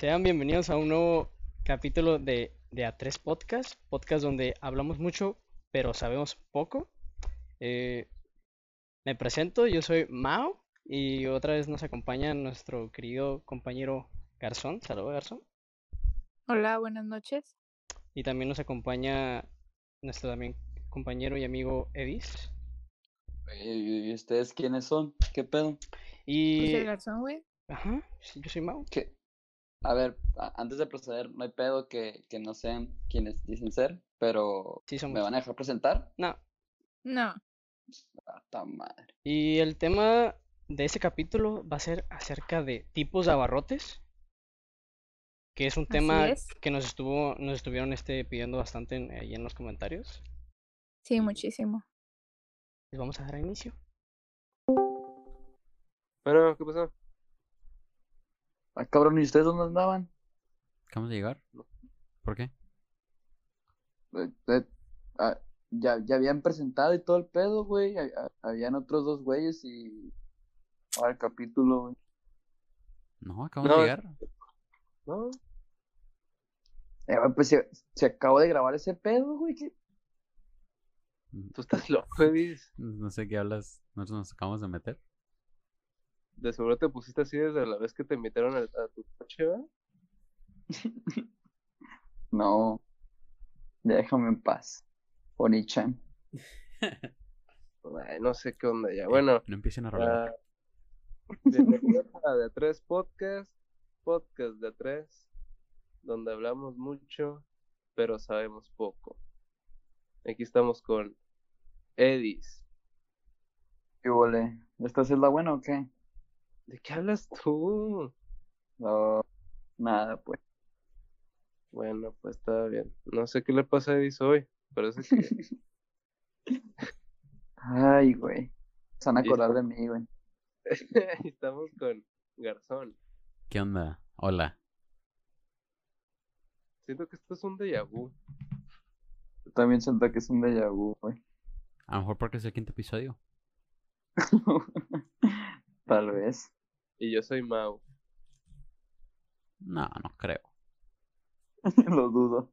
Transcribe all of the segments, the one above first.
Sean bienvenidos a un nuevo capítulo de, de A3 Podcast, podcast donde hablamos mucho, pero sabemos poco. Eh, me presento, yo soy Mao y otra vez nos acompaña nuestro querido compañero Garzón. Saludos, Garzón. Hola, buenas noches. Y también nos acompaña nuestro también compañero y amigo Edis. ¿Y ustedes quiénes son? ¿Qué pedo? Y... el garzón, güey. Ajá, sí, yo soy Mao. ¿Qué? A ver, antes de proceder, no hay pedo que, que no sean quienes dicen ser, pero Sí, somos. ¿me van a dejar presentar? No. No. Ah, madre. Y el tema de ese capítulo va a ser acerca de tipos de abarrotes, que es un Así tema es. que nos estuvo, nos estuvieron este, pidiendo bastante en- ahí en los comentarios. Sí, muchísimo. Les vamos a dar inicio. Bueno, ¿qué pasó? Ah, cabrón, ¿y ustedes dónde andaban? Acabamos de llegar. ¿Por qué? Eh, eh, ah, ya, ya habían presentado y todo el pedo, güey. ha- ha- Habían otros dos güeyes y... Ahora el capítulo, güey. No, acabamos de llegar. No, Eh, güey, pues se, se acabó de grabar ese pedo, güey. ¿qué? tú estás loco, Edis. No sé qué hablas. Nosotros nos acabamos de meter. De seguro te pusiste así desde la vez que te invitaron a, a tu coche, ¿verdad? No. Ya déjame en paz. Oni-chan. Ay, no sé qué onda ya. Bueno, No empiecen a rolar. ah, bienvenidos a De A3 Podcast, podcast de A3, donde hablamos mucho, pero sabemos poco. Aquí estamos con Edis. ¿Qué vole? ¿Esta es la buena o qué? ¿De qué hablas tú? No, nada, pues. Bueno, pues está bien. No sé qué le pasa a Edis hoy. Parece que Ay, güey. Se van a acordar de mí, güey. estamos con Garzón. ¿Qué onda? Hola. Siento que esto es un déjà vu. Yo también siento que es un déjà vu, güey. A lo mejor porque es el quinto episodio. Tal vez. Y yo soy Mau. No, no creo. Lo dudo.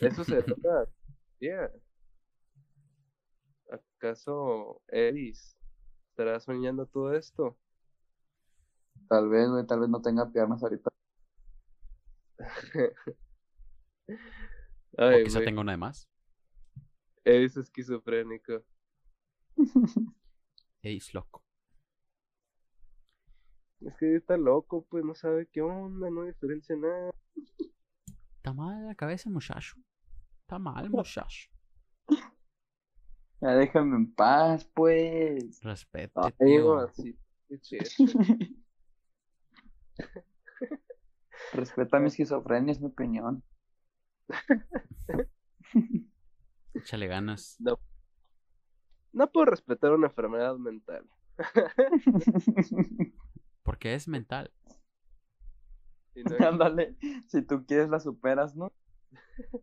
Eso se trata. Yeah. ¿Acaso Edis estará soñando todo esto? Tal vez, güey. Tal vez no tenga piernas ahorita. O Ay, quizá güey. tenga una de más. Edis esquizofrénico. Edis loco. Es que está loco, pues no sabe qué onda, no diferencia nada. Está mal la cabeza, muchacho. Está mal, muchacho. Ya déjame en paz, pues. Qué chido. Respeta mi esquizofrenia, es mi opinión. Échale ganas. No. No puedo respetar una enfermedad mental. Porque es mental. Ándale. Si tú quieres, la superas, ¿no?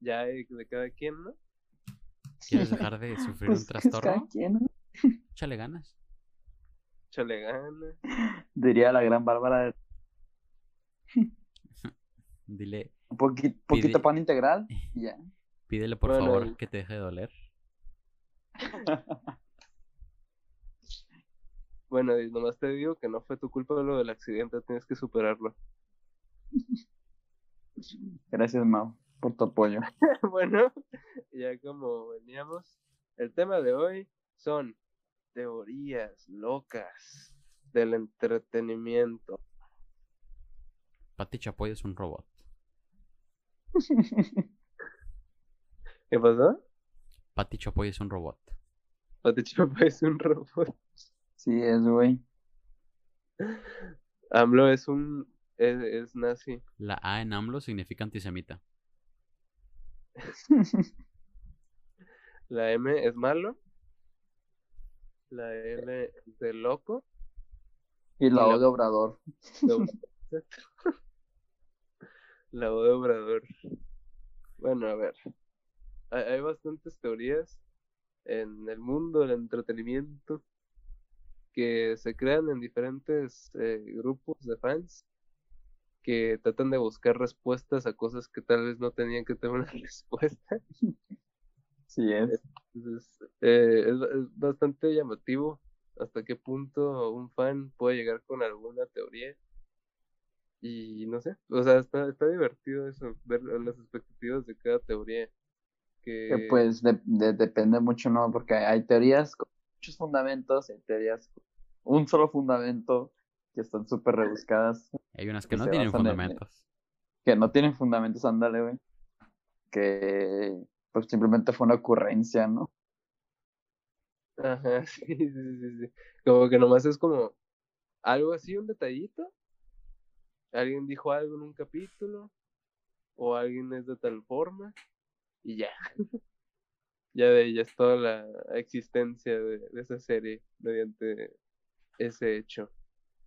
ya hay de cada quien, ¿no? ¿Quieres dejar de sufrir Pues, un es cada trastorno? quien, ¿no? Échale ganas. Chale gana. Diría la gran Bárbara. de- Dile, Un poqui- poquito Pide- pan integral. y ya. pídele por Bueno, favor que te deje de doler. Bueno, nomás te digo que no fue tu culpa lo del accidente, tienes que superarlo. Gracias, Mau, por tu apoyo. bueno, ya como veníamos, el tema de hoy son teorías locas del entretenimiento. Pati Chapoy es un robot. ¿Qué pasó? Pati Chapoy es un robot. Pati Chapoy es un robot. Sí, es, güey. AMLO es un... es, es nazi. La A en AMLO significa antisemita. La M es malo. La L es de loco. Y la Y la- O de Obrador. La O- La O de Obrador. Bueno, a ver. Hay, hay bastantes teorías en el mundo del entretenimiento que se crean en diferentes eh, grupos de fans que tratan de buscar respuestas a cosas que tal vez no tenían que tener una respuesta. Sí es. Entonces, eh, es, es bastante llamativo hasta qué punto un fan puede llegar con alguna teoría. Y no sé, o sea, está, está divertido eso, ver las expectativas de cada teoría. Que, Que pues de- de- depende mucho, ¿no? Porque hay teorías muchos fundamentos, hay teorías un solo fundamento que están súper rebuscadas, Hay unas que que no tienen en- fundamentos. que no tienen fundamentos, ándale, güey. Que pues simplemente fue una ocurrencia, ¿no? Ajá, sí, sí, sí, sí, sí. Como que nomás es como algo así, un detallito. Alguien dijo algo en un capítulo, o alguien es de tal forma, y ya. Ya de ella es toda la existencia de, de esa serie mediante ese hecho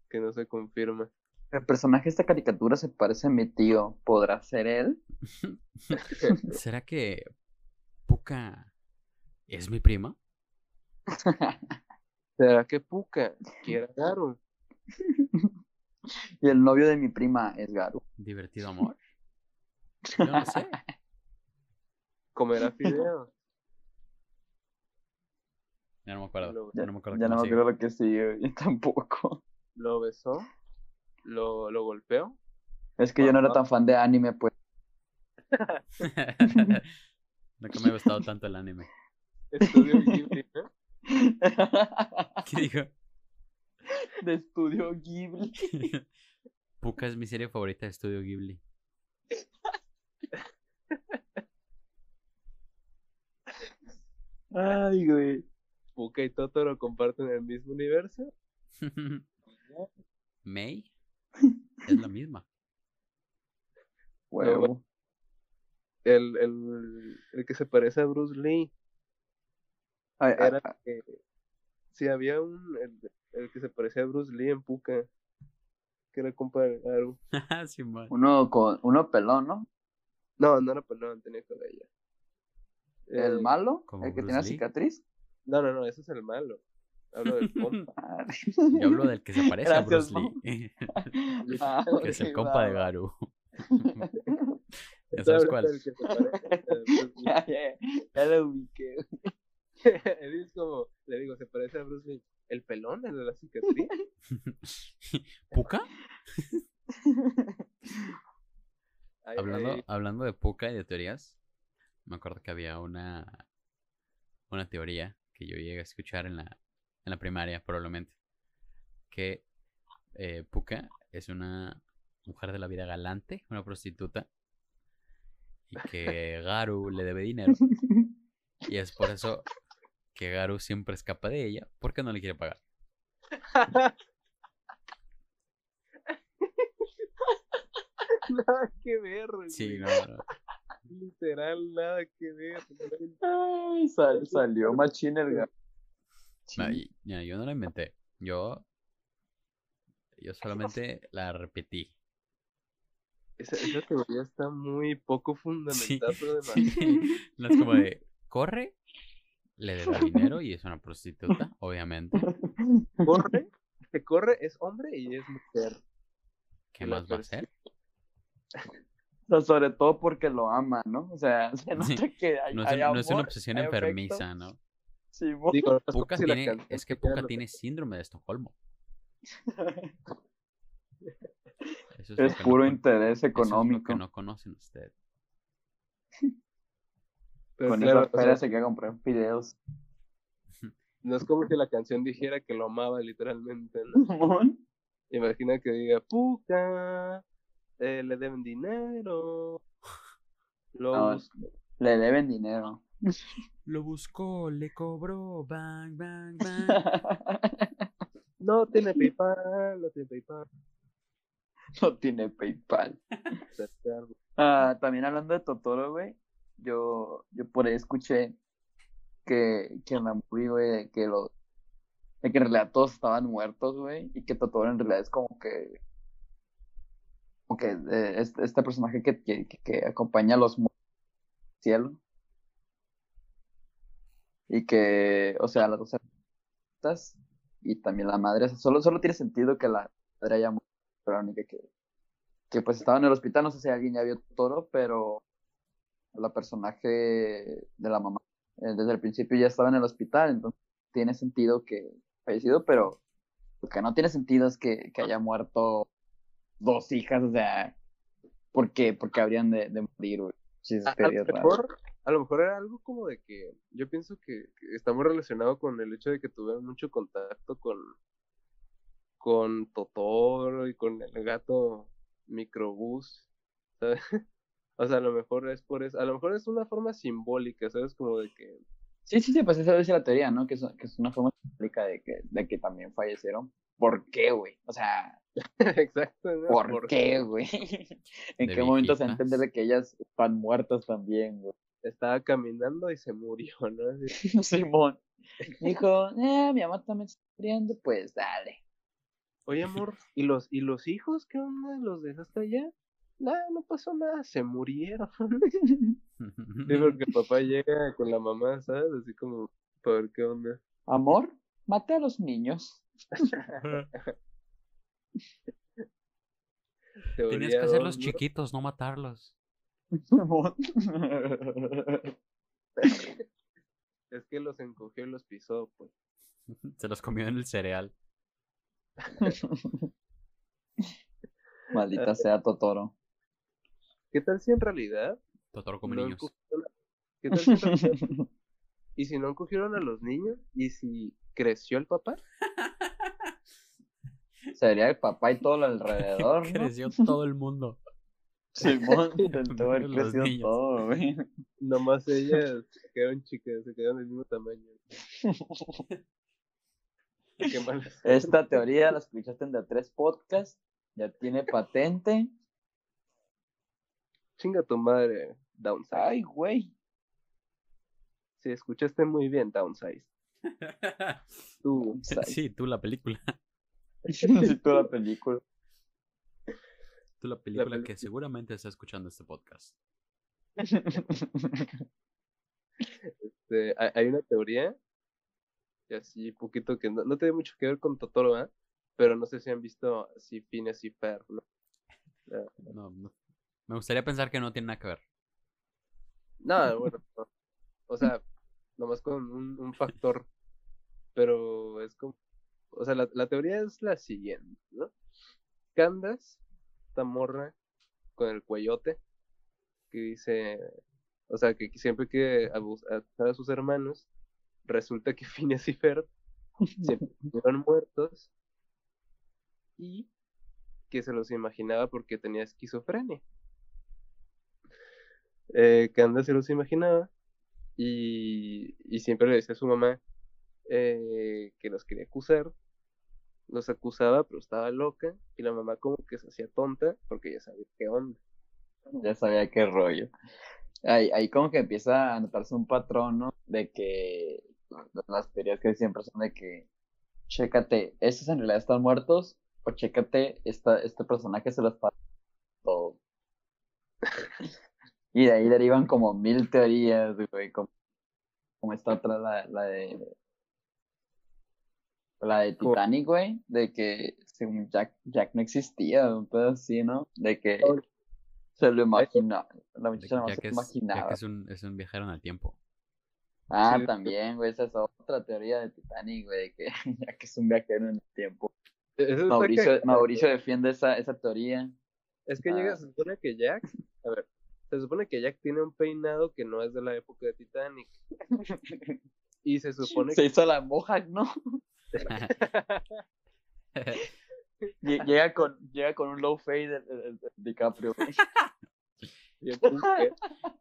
que no se confirma. El personaje de esta caricatura se parece a mi tío. ¿Podrá ser él? ¿Será que Puka es mi prima? ¿Será que Puka quiera Garu? y el novio de mi prima es Garu. ¿Divertido amor? Yo no sé. ¿Comerá fideo? Ya no me acuerdo. Ya Ya, no me acuerdo ya no me acuerdo lo que sigue, yo tampoco. ¿Lo besó? ¿Lo, lo golpeó? Es que yo no era tan fan de anime, pues. Nunca me ha gustado tanto el anime. Estudio Ghibli, ¿no? ¿Qué dijo? de estudio Ghibli. Puka es mi serie favorita de Estudio Ghibli. Ay, güey. Puka y Totoro comparten el mismo universo. May es la misma. Huevo. El, el, el que se parece a Bruce Lee Ay, ay, era ay, que sí había un el, el que se parecía a Bruce Lee en Puka que era compa de Garu. Simón. uno con uno pelón, ¿no? No, no era pelón, tenía cabello. El Eh, malo, ¿como el que Bruce tiene la Lee? cicatriz. No, no, no, ese es el malo. Hablo del compa. Yo hablo del que se parece a Bruce Lee. ah, que es el compa de va. Garu. ¿Ya sabes cuál? del que se parece a Bruce Lee. ya, ya, ya lo ubiqué. Él es como, le digo, se parece a Bruce Lee. ¿El pelón, el de la cicatriz? ¿Puka? Ay, Hablando, ay, hablando de Puka y de teorías, me acuerdo que había una, una teoría que yo llegué a escuchar en la, en la primaria, probablemente, que eh, Puka es una mujer de la vida galante, una prostituta, y que Garu le debe dinero, y es por eso que Garu siempre escapa de ella, porque no le quiere pagar. Nada que ver. Sí, no, no. Literal, nada que ver. Ay, sal- salió machín el gato. No, y- yo no la inventé, yo, yo solamente la repetí. Esa, esa teoría está muy poco Sí. fundamentada, pero. No es como de, corre, le debe dinero y es una prostituta, obviamente. Corre, que corre es hombre y es mujer. ¿Qué La más va a hacer? Sobre todo porque lo ama, ¿no? O sea, se nota Sí. que hay, No es, hay no es una amor, obsesión enfermiza. Digo, no es como Puka si la tiene, canción es que Puka tiene síndrome de Estocolmo. Eso es, que puro no, interés eso es lo económico. que no conocen ustedes. Pero Con claro, esa o sea, queda comprar videos. no es como que la canción dijera que lo amaba literalmente, ¿no? Imagina que diga, Puka, eh, le deben dinero. Lo No, bus- Le deben dinero. Lo buscó, le cobró, bang, bang, bang. No tiene PayPal, no tiene PayPal. no tiene PayPal. Ah, también hablando de Totoro, güey, yo, yo por ahí escuché que, que en la movie, güey, de que lo, de que en realidad todos estaban muertos, güey, y que Totoro en realidad es como que, como que eh, este, este personaje que, que, acompaña a los cielo. Y que, o sea, las dos hermanas y también la madre, solo, solo tiene sentido que la madre haya muerto, pero única que, que pues estaba en el hospital, no sé si alguien ya vio Totoro, pero la personaje de la mamá eh, desde el principio ya estaba en el hospital, entonces tiene sentido que fallecido, pero lo que no tiene sentido es que, que haya muerto dos hijas, o sea, ¿por qué? Porque habrían de, de morir, güey. A, a lo mejor, a lo mejor era algo como de que yo pienso que, que está muy relacionado con el hecho de que tuvieron mucho contacto con con Totoro y con el gato microbús, ¿sabes? O sea, a lo mejor es por eso, a lo mejor es una forma simbólica, ¿sabes? Como de que Sí, sí, sí, pues esa es la teoría, ¿no? Que es, que es una forma simbólica de que, de que también fallecieron. ¿Por qué, güey? O sea, Exacto, ¿no? ¿por, Por- qué, güey? ¿En qué momento se entiende de que ellas están muertas también, güey? Estaba caminando y se murió, ¿no? Simón. Dijo, eh, mi mamá también está muriendo, pues dale. Oye, amor, ¿y los, ¿y los hijos qué onda? ¿Los dejaste allá? Nada, no pasó nada, se murieron. Porque el papá llega con la mamá, ¿sabes? Así como, para ver qué onda. Amor, mate a los niños. Tenías que hacerlos chiquitos, no matarlos. Es que los encogió y los pisó, pues. Se los comió en el cereal. Maldita sea Totoro. ¿Qué tal si en realidad Totoro como no niños. encogieron a- ¿Qué tal si en realidad- ¿Y si no encogieron a los niños? ¿Y si creció el papá? Sería el papá y todo lo alrededor, ¿no? Creció todo el mundo. Simón, intentó haber crecido niños. todo, güey. Nomás ellas se quedaron chicas, se quedaron del mismo tamaño. Qué mal. Esta teoría la escuchaste en de tres podcast, ya tiene patente. Chinga tu madre, Downsize. Ay, güey. Sí, escuchaste muy bien, Downsize. Tú, Sí, tú la película. Necesito la película. Tú la película película. que seguramente está escuchando este podcast. este, hay, una teoría, y así poquito que no, no tiene mucho que ver con Totoro, ¿eh? Pero no sé si han visto así Phineas y Fer, ¿no? No, no. Me gustaría pensar que no tiene nada que ver. No, bueno, no. o sea, nomás con un, un factor, pero es como, o sea, la, la teoría es la siguiente, ¿no? Candas, esta morra con el cuellote, que dice, o sea, que siempre que abus- abusar a sus hermanos, resulta que Phineas y Ferb se fueron muertos y que se los imaginaba porque tenía esquizofrenia. Eh, Candace se los imaginaba y, y siempre le decía a su mamá eh, que los quería acusar. Los acusaba, pero estaba loca y la mamá como que se hacía tonta porque ya sabía qué onda. Ya sabía qué rollo. Ahí, ahí como que empieza a notarse un patrón, ¿no? De que las teorías que siempre son de que, chécate, estos en realidad están muertos, o chécate, esta, este personaje se los pasó todo. Y de ahí derivan como mil teorías, güey, como, como esta otra, la, la de la de Titanic, güey, de que según Jack, Jack no existía, un pedo así, ¿no? De que se lo imagina, la muchacha que ya se que lo es, que imaginaba. un, es un viajero en el tiempo. Ah, Sí, también, güey, esa es otra teoría de Titanic, güey, de que ya que es un viajero en el tiempo. Está Mauricio. Mauricio defiende esa, esa teoría. Es que Ah. llega, se supone que Jack, a ver, se supone que Jack tiene un peinado que no es de la época de Titanic. Y se supone Se hizo la mohawk, ¿no? Lle- Llega con, llega con un low fade de, de- de DiCaprio, güey. que el Punker,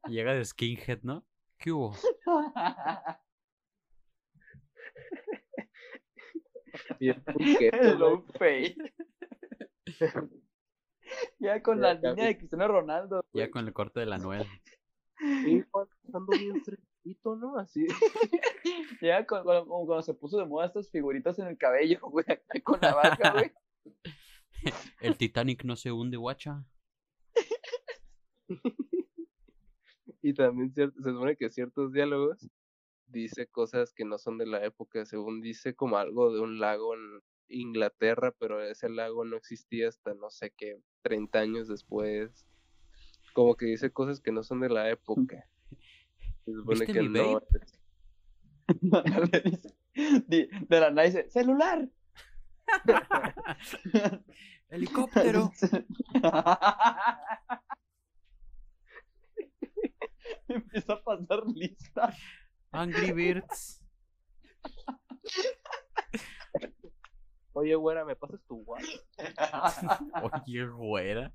Llega de skinhead, ¿no? ¿Qué hubo? el El low fade. Llega con Ya, la ya, línea de Cristiano Ronaldo, Ya güey. con el corte de la Noel. Sí, Juan, ando bien ¿no? Así. Con- como cuando se puso de moda estas figuritas en el cabello, güey, con la vaca, güey. El Titanic no se hunde, guacha. Y también cierto, se supone que ciertos diálogos dice cosas que no son de la época, según dice como algo de un lago en Inglaterra, pero ese lago no existía hasta no sé qué, 30 años después. Como que dice cosas que no son de la época. Se supone ¿Viste que mi no. de la nada dice, celular. Helicóptero. Empieza a pasar lista. Angry Birds. Oye, güera, ¿me pasas tu WhatsApp? Oye, güera.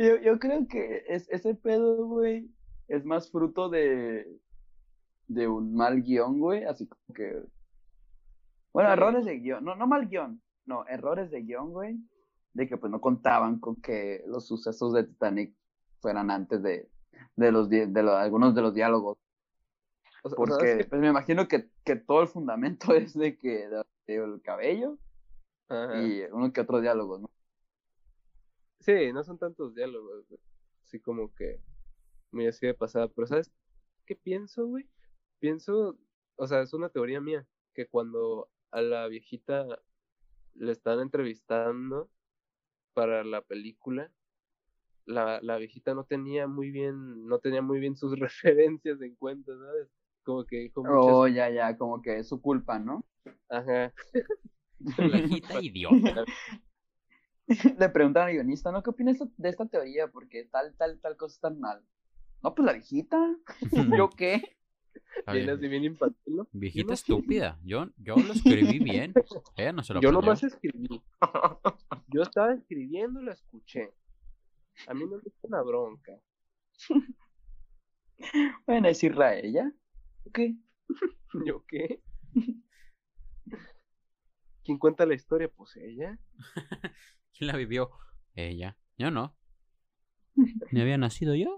Yo, yo creo que es, ese pedo, güey, es más fruto de, de un mal guion, güey, así como que... Bueno, Sí. errores de guion, no, no mal guion, no, errores de guion, güey, de que pues no contaban con que los sucesos de Titanic fueran antes de, de los de lo- algunos de los diálogos, O sea, porque pues me imagino que, que todo el fundamento es de que de- de el cabello Ajá. y uno que otro diálogo, ¿no? Sí, no son tantos diálogos, güey. Así como que muy así de pasada. Pero ¿sabes qué pienso, güey? Pienso, o sea, es una teoría mía, que cuando a la viejita le están entrevistando para la película, la, la viejita no tenía muy bien, no tenía muy bien sus referencias en cuenta, ¿sabes? Como que dijo muchas, Oh, ya, ya, como que es su culpa, ¿no? ajá, Viejita idiota. Le preguntan al guionista, ¿no? ¿Qué opinas de esta teoría? Porque tal, tal, tal cosa está mal. No, pues la viejita. ¿Yo qué? Bien. así bien infantil, ¿no? Viejita estúpida. Yo, yo lo escribí bien. Ella no se lo Yo aprendió. nomás escribí. Yo estaba escribiendo y lo escuché. A mí no me gusta una bronca. Bueno, es Israel, ¿ya? ¿Qué? ¿Yo qué? ¿Quién cuenta la historia? Pues ella. ¿Quién la vivió? Ella. Yo no. ¿Ni había nacido yo?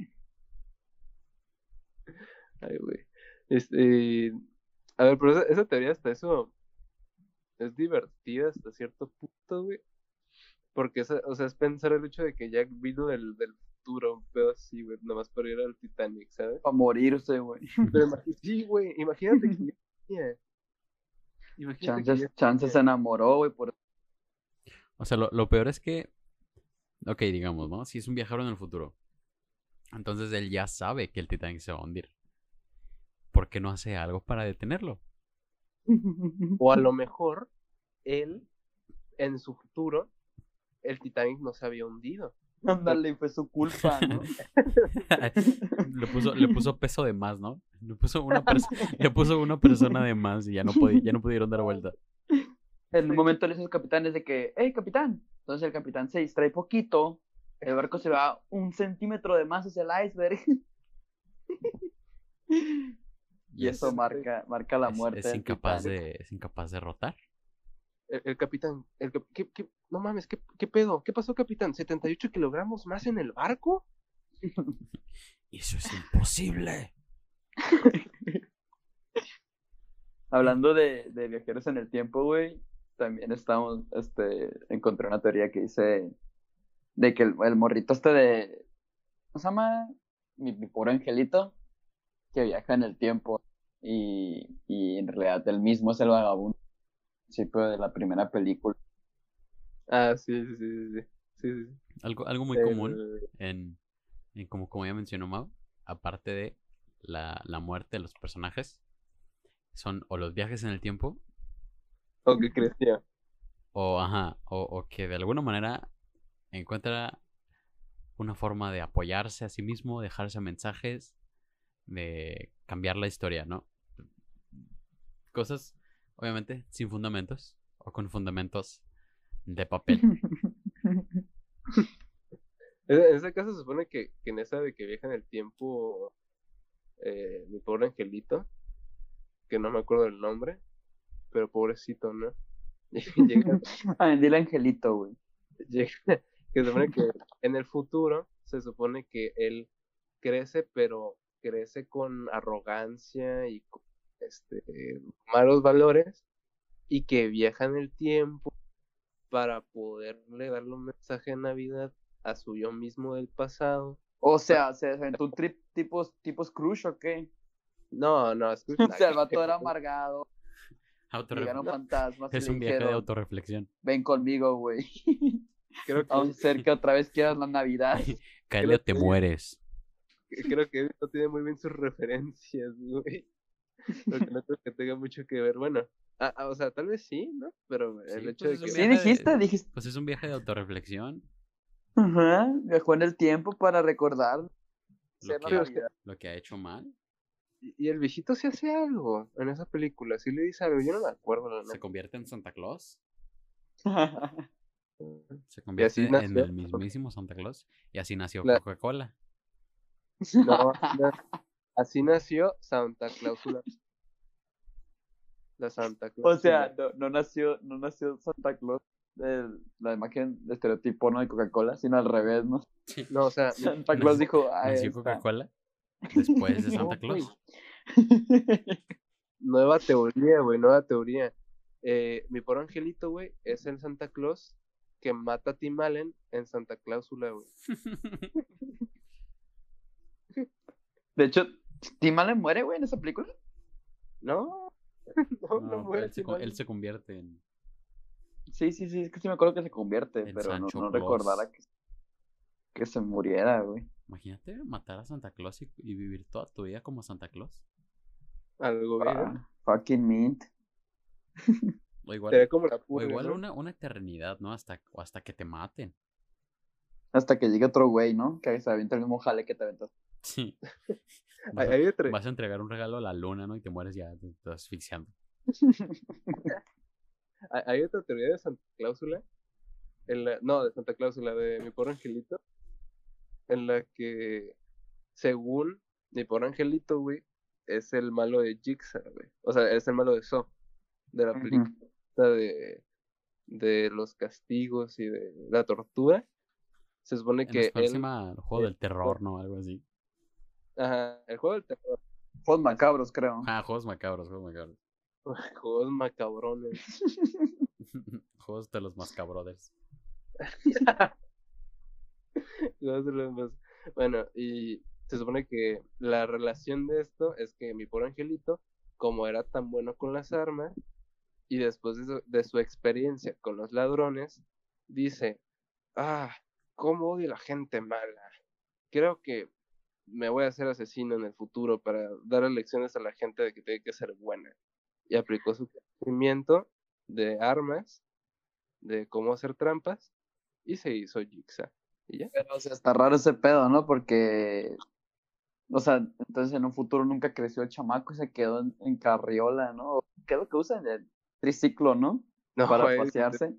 Ay, güey. Este. A ver, pero esa, esa teoría hasta eso es divertida hasta cierto punto, güey. Porque, esa- o sea, es pensar el hecho de que Jack vino del, del futuro, un pedo así, güey, nomás para ir al Titanic, ¿sabes? Para morirse, güey. Pero imagi- sí, güey, imagínate que. Imagínate Chances, ya chances se enamoró, güey, por O sea, lo, lo peor es que. Ok, digamos, ¿no? Si es un viajero en el futuro. Entonces él ya sabe que el Titanic se va a hundir. ¿Por qué no hace algo para detenerlo? O a lo mejor él, en su futuro, el Titanic no se había hundido. Ándale, fue su culpa, ¿no? le, puso, le puso peso de más, ¿no? Le puso una, le puso una persona de más y ya no, pudi- ya no pudieron dar vuelta. En un momento le dice al capitán es de que, hey, capitán. Entonces el capitán se distrae poquito, el barco se va un centímetro de más hacia el iceberg. y es- eso marca, marca la muerte. es incapaz de, es incapaz de rotar. El, el capitán, el, ¿qué, qué- no mames, ¿qué, ¿qué pedo? ¿Qué pasó, capitán? ¿78 kilogramos más en el barco? Eso es imposible. Hablando de, de viajeros en el tiempo, güey, también estamos, este, encontré una teoría que dice de que el, el morrito este de, ¿cómo se llama? Mi, mi pobre angelito, que viaja en el tiempo y, y en realidad él mismo es el vagabundo al principio de la primera película. Ah, sí, sí, sí, sí, sí. Algo, algo muy El- común en, en como, como ya mencionó Mau, aparte de la, la muerte de los personajes, son o los viajes en el tiempo O que crecía. o, ajá, o, o que de alguna manera encuentra una forma de apoyarse a sí mismo, dejarse mensajes, de cambiar la historia, ¿no? Cosas, obviamente, sin fundamentos o con fundamentos de papel. En en ese caso se supone que, que en esa de que viaja en el tiempo, eh, mi pobre angelito, que no me acuerdo del nombre, pero pobrecito, ¿no? llega, Ah, dile angelito, güey. llega- que se supone que en el futuro se supone que él crece, pero crece con arrogancia y con, este, malos valores y que viaja en el tiempo para poderle darle un mensaje de Navidad a su yo mismo del pasado. O sea, ¿se aventó un trip tipos, tipos crush o qué? No, no, Scrooge O sea, el vato era amargado. Llegaron fantasmas Es un viaje de autorreflexión. ven conmigo, güey. Creo que, Vamos a hacer que otra vez quieras la Navidad. O te que- mueres. creo que no tiene muy bien sus referencias, güey. Porque no creo que tenga mucho que ver. Bueno, ah, ah, o sea, tal vez sí, ¿no? Pero el Sí, hecho pues de que. Sí, dijiste, dijiste. Pues es un viaje de autorreflexión. Ajá, viajó en el tiempo para recordar que, lo que ha hecho mal. Y el viejito sí hace algo en esa película, sí le dice algo, yo no me acuerdo la Se convierte en Santa Claus. Se así convierte en el mismísimo Santa Claus. Y así nació La- Coca-Cola. No, no, así nació Santa Clausula. La Santa O Claus. sea, no, no nació, no nació Santa Claus, el- la imagen de estereotipo ¿no? de Coca-Cola, sino al revés, ¿no? No, o sea, Santa Claus dijo, ah, Nació esta". Coca-Cola después de Santa. Claus. nueva teoría, güey, nueva teoría. Eh, mi pobre angelito, güey, es el Santa Claus que mata a Tim Allen en Santa Cláusula, güey. De hecho, Tim Allen muere, güey, en esa película. No, no, no, No, muere él, se, él se convierte en. Sí, sí, sí, es que sí me acuerdo que se convierte, pero no, Sancho no recordara que, que se muriera, güey. Imagínate matar a Santa Claus y, y vivir toda tu vida como Santa Claus. Algo, güey. Ah, fucking mint. O igual, como la o purga, igual ¿no? una, una eternidad, ¿no? Hasta, o hasta que te maten. Hasta que llegue otro güey, ¿no? Que se avienta el mismo jale que te aventas. Sí. Hay, Vas a, hay otra- vas a entregar un regalo a la luna, ¿no? Y te mueres ya, te estás asfixiando. hay- hay otra teoría de Santa Cláusula. No, de Santa Cláusula, de mi pobre angelito. En la que, según mi pobre angelito, güey, es el malo de Jigsaw, güey. O sea, es el malo de Saw, de la Ujú. película de, de los castigos y de la tortura. Se supone En que él. el juego del terror, ¿no? Algo así. Ajá, el juego del terror. Juegos macabros, creo. Ah, juegos macabros, juegos macabros. Juegos macabrones. juegos de los mascabrothers. Juegos de los más- Bueno, y se supone que la relación de esto es que mi pobre angelito, como era tan bueno con las armas, y después de su, experiencia con los ladrones, dice, ah, cómo odio a la gente mala. Creo que me voy a hacer asesino en el futuro para dar lecciones a la gente de que tiene que ser buena. Y aplicó su conocimiento de armas, de cómo hacer trampas, y se hizo Jigsaw. Y ya. Pero, o sea, está raro ese pedo, ¿no? Porque, o sea, entonces en un futuro nunca creció el chamaco y se quedó en, en carriola, ¿no? ¿Qué es lo que usan? El triciclo, ¿no? No, Para es- pasearse.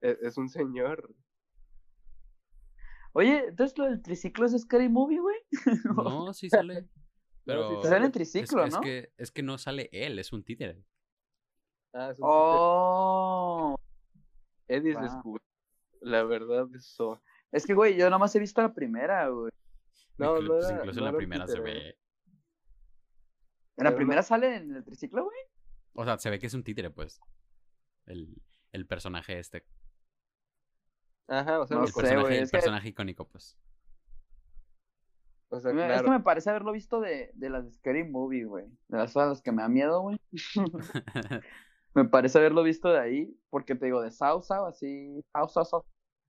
Es, es un señor. Oye, entonces lo del triciclo es Scary Movie, güey. No, sí sale. Pero sí Sale en es, triciclo, es ¿no? que, es que no sale él, es un títere. Ah, es un Oh. Eddie va. descubrió la verdad eso. Es que, güey, yo nada más he visto la primera, güey. No, no pues era- incluso no en la primera se ve. ¿En la primera sale en el triciclo, güey? O sea, se ve que es un títere, pues. El, el personaje este. Ajá, o sea, No el sé, personaje, güey, el es que- personaje icónico, pues. o sea, Me- Es que me parece haberlo visto de, de las Scary Movie, güey. De las a las que me da miedo, güey. Me parece haberlo visto de ahí, porque te digo, de Sao, Sao, así, Sao, Sao, Sao,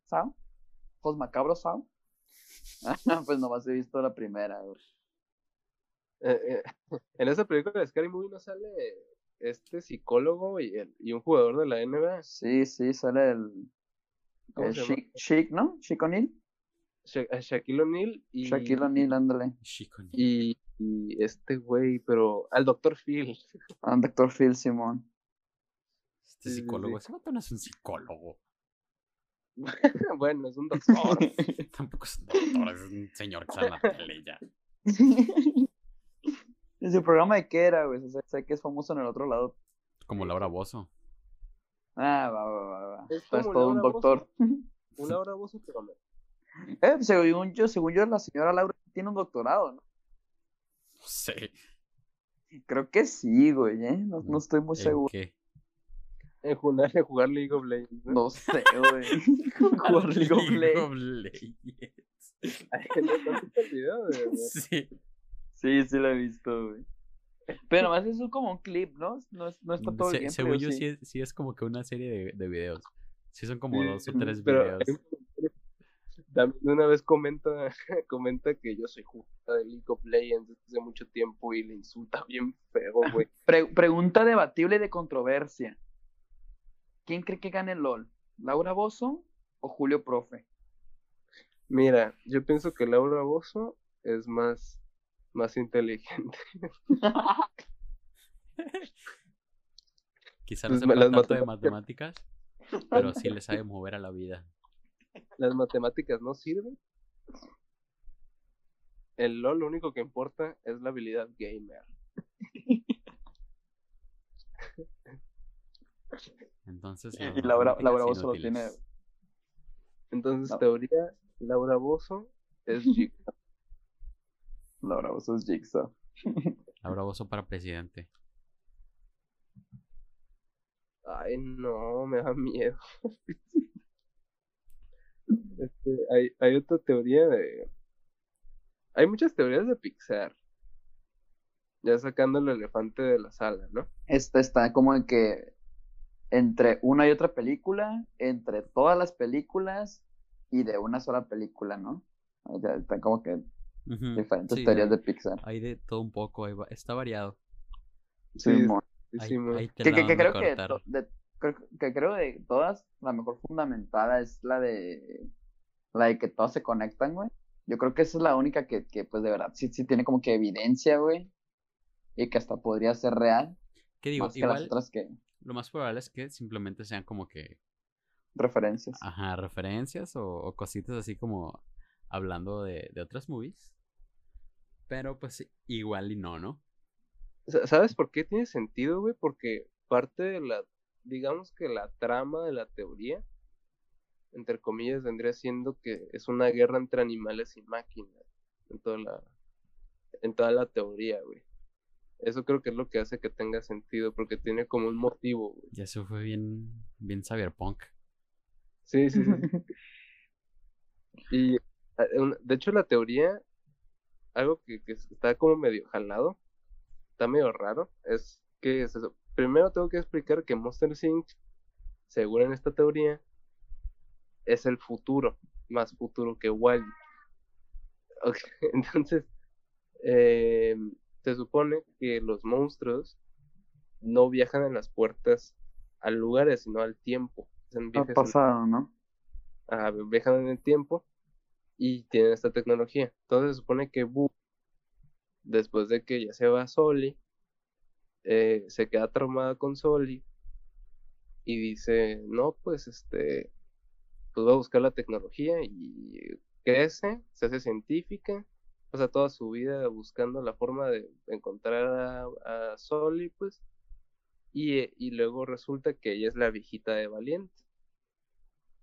Sao, Juegos Macabros. Ah, pues nomás he visto la primera, güey. Eh, eh, en esa película de Scary Movie no sale este psicólogo y, el- y un jugador de la NBA. Sí, sí, sale el, ¿Cómo el? Chic, Chic, ¿no? Chic O'Neal. Sha- eh, Shaquille O'Neal y, Shaquille O'Neal, ándale. Y, y este güey, pero al Dr. Phil. Dr. Phil Simón. Este Sí, sí, psicólogo. sí. Ese no es un psicólogo. bueno, es un doctor. Tampoco es un doctor, es un señor que sale en la tele ya. ¿Y su programa de qué era, güey? O sea, sé que es famoso en el otro lado. Como Laura Bozo. Ah, va, va, va, va. Es como todo un Laura doctor. Una hora vos pero Eh, según yo, según yo, la señora Laura tiene un doctorado, ¿no? No sé. Creo que sí, güey, ¿eh? No, no estoy muy ¿En seguro. qué? En jugar, en jugar League of Legends. ¿no? Sé, güey. Jugar League of League Legends. of Legends. Ay, ¿no has visto el video de- de- Sí. Sí, sí la he visto, güey. Pero nomás eso es como un clip, ¿no? No, es- no está todo el Se- gameplay, según ¿o yo, sí? sí es, sí es como que una serie de, de videos. Sí son como dos o Mm, tres Pero videos. también una vez comenta, comenta que yo soy jugador de League of Legends desde hace mucho tiempo y le insulta bien feo, güey. Pre- pregunta debatible y de controversia. ¿Quién cree que gane el LOL? ¿Laura Bozo o Julio Profe? Mira, yo pienso que Laura Bozo es más, más inteligente. Quizá no sepa las tanto de matemáticas- matemáticas, pero sí le sabe mover a la vida. Las matemáticas no sirven. El LOL lo único que importa es la habilidad gamer. Entonces, Y las Laura, Laura Bozo lo tiene. Entonces, No. teoría, Laura Bozo es chica. Laura Bozo es Jigsaw. Laura Bozo para presidente. Ay, no, me da miedo. Este, hay, hay otra teoría de... Hay muchas teorías de Pixar. Ya sacando el elefante de la sala, ¿no? Esta está como en que entre una y otra película, entre todas las películas y de una sola película, ¿no? O sea, están como que diferentes sí, teorías hay- de Pixar. Hay de todo un poco, va- está variado. Sí. Sí, Hay, sí, mo- hay que, que- que creo que, de, que creo de todas, la mejor fundamentada es la de la de que todas se conectan, güey. Yo creo que esa es la única que, que pues de verdad sí, sí tiene como que evidencia, güey. Y que hasta podría ser real. ¿Qué digo? más que las otras que lo más probable es que simplemente sean como que, referencias. ajá, referencias o, o cositas así como hablando de, de otras movies. Pero pues igual y no, ¿no? Sa- ¿Sabes por qué tiene sentido, güey? Porque parte de la, digamos que la trama de la teoría, entre comillas, vendría siendo que es una guerra entre animales y máquinas, en toda la, en toda la teoría, güey. Eso creo que es lo que hace que tenga sentido, porque tiene como un motivo, güey. Ya se fue bien, bien cyberpunk. Sí, sí, sí. Y ah, de hecho la teoría, algo que, que está como medio jalado, está medio raro, es que es eso. Primero tengo que explicar que Monster Inc., según en esta teoría, es el futuro, más futuro que Wally. Ok, Entonces, eh, se supone que los monstruos no viajan en las puertas a lugares, sino al tiempo. Ha en- pasado, ¿no? ah, viajan en el tiempo y tienen esta tecnología. Entonces se supone que Boo, después de que ya se va Soli, eh, se queda traumada con Soli y dice, no, pues este, pues va a buscar la tecnología y crece, se hace científica, pasa toda su vida buscando la forma de encontrar a, a Soli, pues, y, eh, y luego resulta que ella es la viejita de Valiente.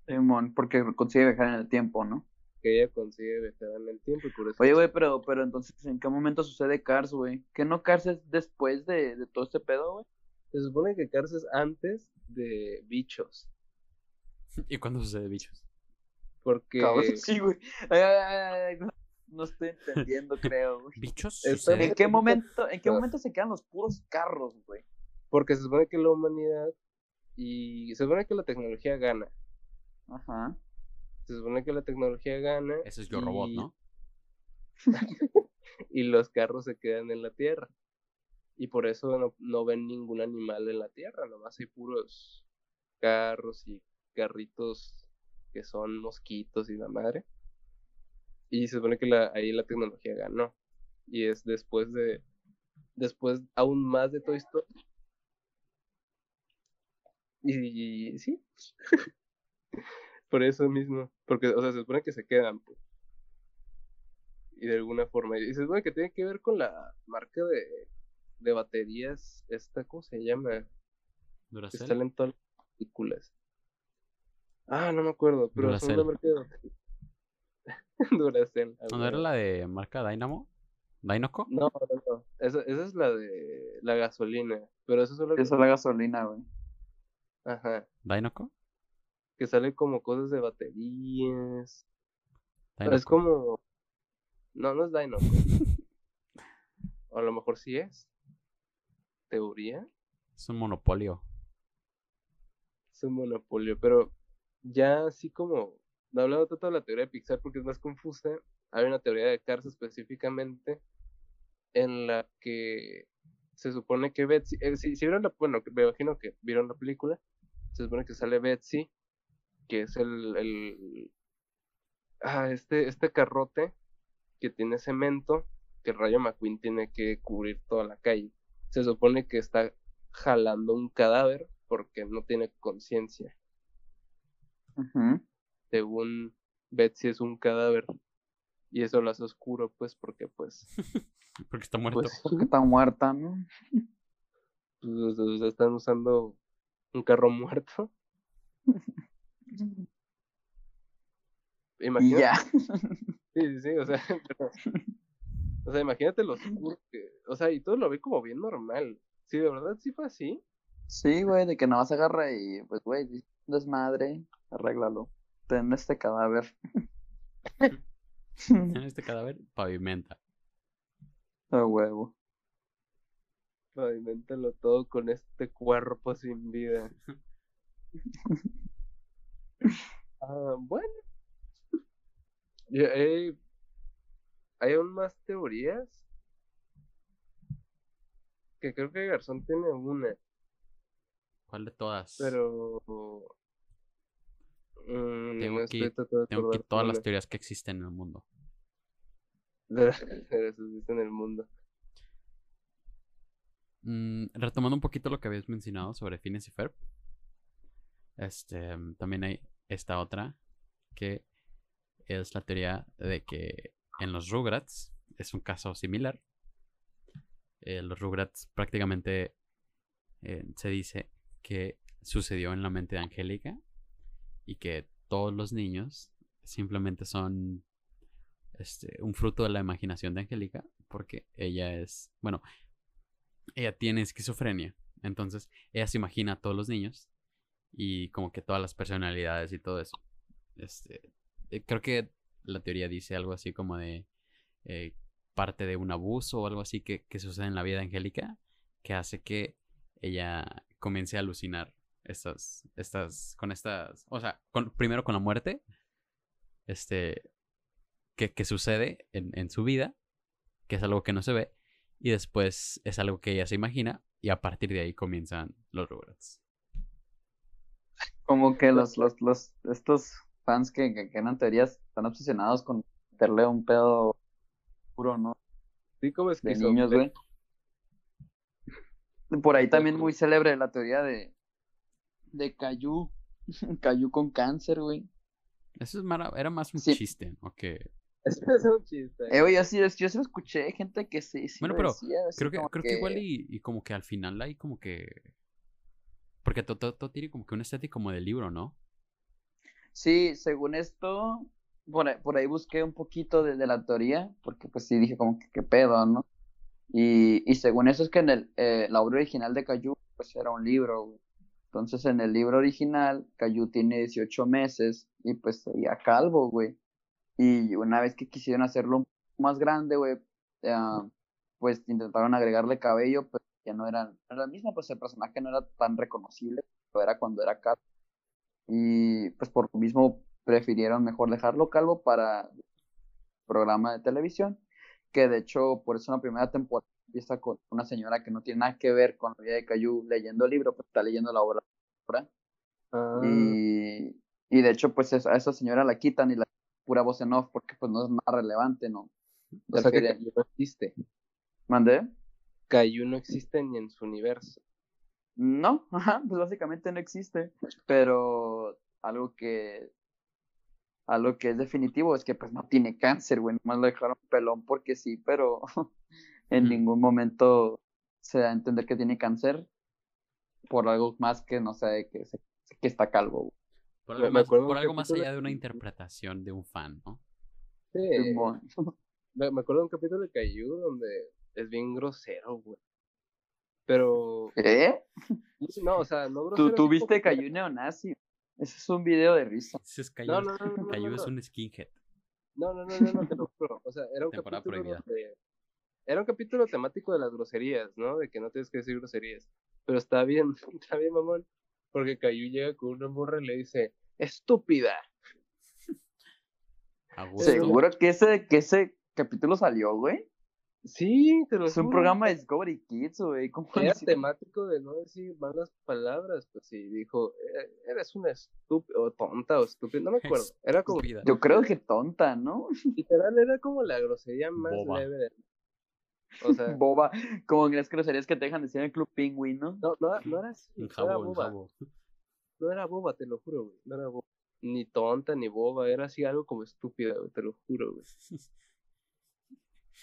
Simón, porque consigue viajar en el tiempo, ¿no? que ella consigue viajar en el tiempo y por eso Oye, güey, pero, pero entonces, ¿en qué momento sucede Cars, güey? ¿Que no Cars es después de, de todo este pedo, güey? se supone que Cars es antes de Bichos ¿Y cuándo sucede bichos? porque Cabrón, sí, güey. Ay, ay, ay, ay, no, estoy entendiendo, creo, güey. ¿Bichos? ¿En qué momento, en qué momento se quedan los puros carros, güey? porque se supone que la humanidad y se supone que la tecnología gana Ajá. se supone que la tecnología gana Ese es yo robot, ¿no? y los carros se quedan en la tierra y por eso no, no ven ningún animal en la tierra nomás hay puros carros y carritos que son mosquitos y la madre y se supone que la, ahí la tecnología ganó y es después de después aún más de Toy Story y, sí por eso mismo porque o sea se supone que se quedan pues. y de alguna forma y se supone que tiene que ver con la marca de, de baterías esta cómo se llama que Duracell. sale en todas las películas ah no me acuerdo pero es una Duracell. marca de baterías Duracell ¿No era la de marca Dynamo? ¿Dynaco? No, no, no. Esa, esa es la de la gasolina. Pero eso es solo. Esa es la gasolina, güey. Ajá. ¿Dynaco? Que sale como cosas de baterías. Dynaco. Es como. No, no es Dynaco. o a lo mejor sí es. teoría, Es un monopolio. es un monopolio, pero ya así como, no hablando tanto de la teoría de Pixar porque es más confusa, hay una teoría de Cars específicamente en la que se supone que Betsy, eh, si, vieron la, bueno, me imagino que vieron la película, se supone que sale Betsy, que es el, el ah, este, este carrote que tiene cemento, que Rayo McQueen tiene que cubrir toda la calle. Se supone que está jalando un cadáver porque no tiene conciencia. Según Betsy es un cadáver. Y eso lo hace oscuro, pues, porque pues, Porque está muerto. pues, Porque está muerta, ¿no? pues, o sea, están usando un carro muerto. Imagínate, ya. sí, sí, sí, o sea, pero- o sea, imagínate lo oscuro que, o sea, y todo lo ve como bien normal. Si de verdad sí fue así, Sí, güey, de que nada más agarra y, pues, güey, desmadre, arréglalo. Ten este cadáver. En este cadáver pavimenta. A huevo. pavimentalo todo con este cuerpo sin vida. Ah, bueno. Hay, hay aún más teorías. Que creo que Garzón tiene una, ¿Cuál de todas? pero. Mm, Tengo no que- estoy Tengo todas las teorías que existen en el mundo. de las que existen en el mundo. Mm, retomando un poquito lo que habías mencionado sobre Phineas y Ferb. Este, también hay esta otra que es la teoría de que en los Rugrats es un caso similar. Eh, los Rugrats prácticamente eh, se dice que sucedió en la mente de Angélica y que todos los niños simplemente son este, un fruto de la imaginación de Angélica porque ella es, bueno, ella tiene esquizofrenia. Entonces, ella se imagina a todos los niños y como que todas las personalidades y todo eso. Este, eh, creo que la teoría dice algo así como de eh, parte de un abuso o algo así que, que sucede en la vida de Angélica que hace que ella comience a alucinar estas, estas, con estas, o sea, con, primero con la muerte, este, que, que sucede en, en su vida, que es algo que no se ve, y después es algo que ella se imagina y a partir de ahí comienzan los Rugrats. Como que los, los, los, estos fans que, que, que eran teorías están obsesionados con meterle un pedo puro, ¿no? Sí, como es De que niños, güey. Por ahí también muy célebre la teoría de, de Cayu. Cayu con cáncer, güey. Eso es mara- era más un Sí. chiste, ¿no? Que, Es un chiste. Eh, güey, yo sí, yo sí lo escuché, gente que sí, sí Bueno, lo pero decía, creo que, creo que igual y, y como que al final hay como que... Porque todo, todo, todo tiene como que una estética como de libro, ¿no? Sí, según esto, por ahí, por ahí busqué un poquito de, de la teoría, porque pues sí dije como que qué pedo, ¿no? Y, y según eso es que en el, eh, la obra original de Cayu, pues era un libro, güey. Entonces en el libro original, Cayu tiene 18 meses y pues sería calvo, güey. Y una vez que quisieron hacerlo más grande, güey, ah, pues intentaron agregarle cabello, pero ya no era, era el mismo, pues el personaje no era tan reconocible, pero era cuando era calvo. Y pues por lo mismo prefirieron mejor dejarlo calvo para programa de televisión, que de hecho por eso en la primera temporada empieza con una señora que no tiene nada que ver con la vida de Cayu leyendo el libro, pues está leyendo la obra. Ah, Y, y de hecho pues es- a esa señora la quitan y la pura voz en off porque pues no es nada relevante, ¿no? o sea que Caillou no existe. ¿Mandé? Caillou no existe ni en su universo. No, ajá, pues básicamente no existe, pero algo que algo que es definitivo es que pues no tiene cáncer, güey, nomás lo dejaron pelón porque sí, pero en ningún momento se da a entender que tiene cáncer por algo más que no sé, que, se- que está calvo. güey. Por algo, me más, por algo allá de una que- interpretación de un fan, ¿no? Sí, me, me acuerdo de un capítulo de Caillou donde es bien grosero, güey. Pero, ¿Eh? no, o sea, no Tú, grosero. tú así viste Neonazi. Ese es un video de risa. Ese es No, Caillou, no, no, no, no, Caillou no, es no. un skinhead. No, no, no, no, no, te lo juro. O sea, era un Temporada capítulo prohibida. donde era un capítulo temático de las groserías, ¿no? De que no tienes que decir groserías. Pero está bien, está bien, mamón. Porque Cayu llega con una morra y le dice, estúpida. Seguro que ese, que ese capítulo salió, güey. Sí, te lo Es un programa de Discovery Kids, güey. ¿Cómo Era decir- temático de no decir malas palabras, pues sí, dijo, "Eh, eres una estúpida, o tonta, o estúpida, no me acuerdo. Era como, Estúpida. Yo creo que tonta, ¿no? literal, era como la grosería más Boba. leve de... O sea, Boba, como en las groserías que te dejan decir en el Club Penguin, ¿no? no, no, no era así, Un no era boba, no era boba, te lo juro, güey, no era boba. Ni tonta, ni boba, era así algo como estúpida, güey, te lo juro, güey.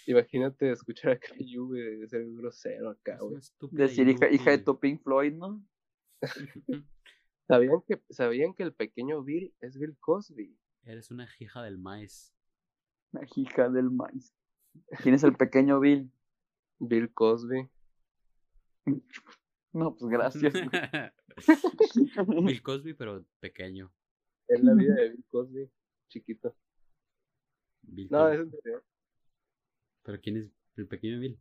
Imagínate escuchar a Caillou, güey, de ser grosero acá, una güey. Decir hija, hija de tu Pink Floyd, ¿no? ¿Sabían que, ¿Sabían que el pequeño Bill es Bill Cosby? Eres una hija del maíz. La hija del maíz. ¿Quién es el pequeño Bill? Bill Cosby. No, pues gracias. güey. Bill Cosby, pero pequeño. Es la vida de Bill Cosby, chiquito. Bill No, Cosby. es en serio. ¿Pero quién es el pequeño Bill?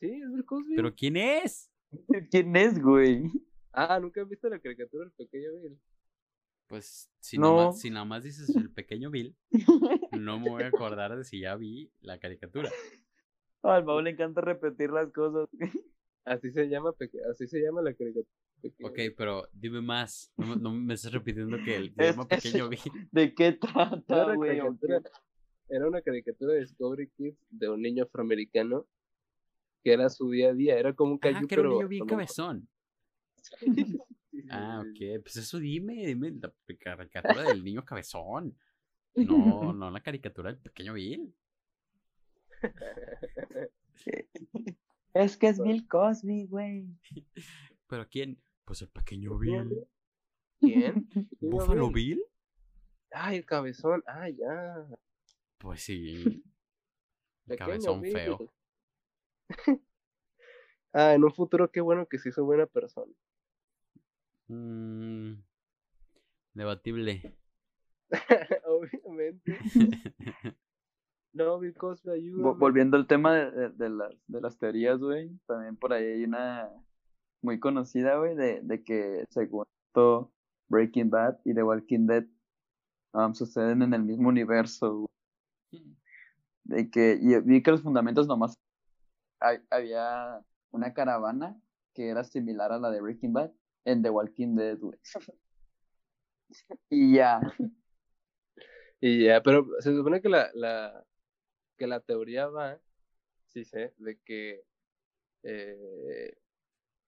Sí, es Bill Cosby. ¿Pero quién es? ¿Quién es, güey? Ah, ¿nunca has visto la caricatura del pequeño Bill? Pues si, No. nada más, si nada más dices el pequeño Bill, no me voy a acordar de si ya vi la caricatura. Al Mau le encanta repetir las cosas. Así se llama, peque- así se llama la caricatura. Ok, pero dime más. No, me- no me estés repitiendo que el Es- llama pequeño Bill. ¿De qué trata, güey? Era una caricatura de Discovery Kids de un niño afroamericano que era su día a día. Era como un Ah, Caillou, que era un niño bien como- cabezón. Ah, ok. Pues eso dime, dime la caricatura del niño cabezón. No, no la caricatura del pequeño Bill. Es que es Bill Cosby, güey. ¿Pero quién? Pues el pequeño Bill. ¿Quién? ¿Buffalo Bill. Bill? Ay, el cabezón. Ah, ya. Pues sí. El cabezón Bill. feo. ah, en un futuro qué bueno que se hizo buena persona. Mm, debatible. Obviamente. No, Bill Cosby, Vo- ayúdame. Volviendo al tema de, de- de las, de las teorías, güey. También por ahí hay una muy conocida, güey, de, de que según esto, Breaking Bad y The Walking Dead um, suceden en el mismo universo, güey. De que, y vi que los fundamentos nomás hay- había una caravana que era similar a la de Breaking Bad en The Walking Dead, güey. Y ya. Y ya, pero se supone que la, la, que la teoría va, sí sé, de que eh,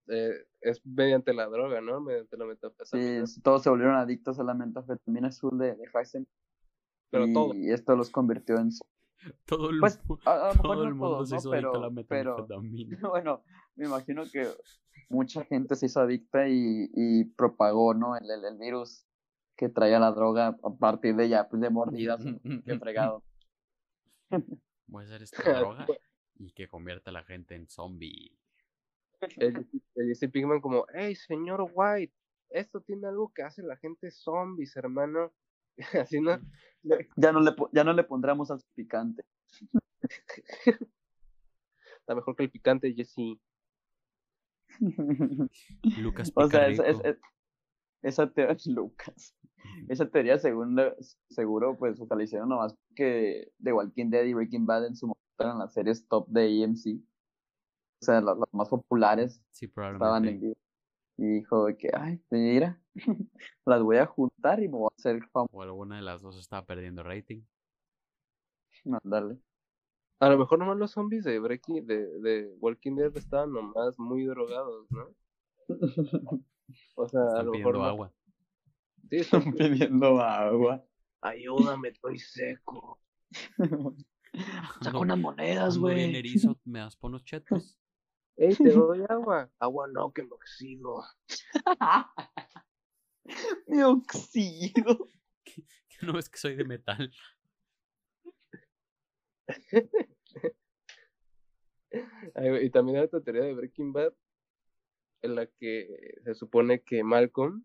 eh, es mediante la droga, ¿no? Mediante la Sí, metanfetamina. todos se volvieron adictos a la metanfetamina azul de, de Heisenberg. Pero y todo. esto los convirtió en... Todo el, Pues, mu- a, a lo mejor todo no el mundo todos, se ¿no? hizo adicto a Pero, bueno, me imagino que mucha gente se hizo adicta y, y propagó, ¿no? El, el, el virus que traía la droga a partir de ya, pues de mordidas, qué fregado. Voy a hacer esta droga y que convierta a la gente en zombie. El, el Jesse Pinkman como, hey, señor White, esto tiene algo que hace la gente zombies, hermano. Así no, Ya no le, ya no le pondremos al picante. está mejor que el picante, Jesse. Lucas O sea, es- Picarrico. es- es- esa teoría, Lucas, esa teoría según lo- seguro pues la hicieron nomás que The Walking Dead y Breaking Bad en su momento eran las series top de AMC. O sea, las, las más populares Sí, estaban en vivo. Y dijo de que, ay, mira, las voy a juntar y me voy a hacer famoso. O alguna de las dos estaba perdiendo rating. Mandarle. A lo mejor nomás los zombies de Breaking, de, de Walking Dead estaban nomás muy drogados, ¿no? O sea, a Están lo mejor pidiendo no- agua. Sí, están pidiendo agua. Ayúdame, estoy seco. Saca unas monedas, güey. erizo, ¿me das por unos chetos? Ey, te doy agua. Agua no, que me oxido. Me oxido. No ves que soy de metal. Ay, Y también hay otra teoría de Breaking Bad en la que se supone que Malcolm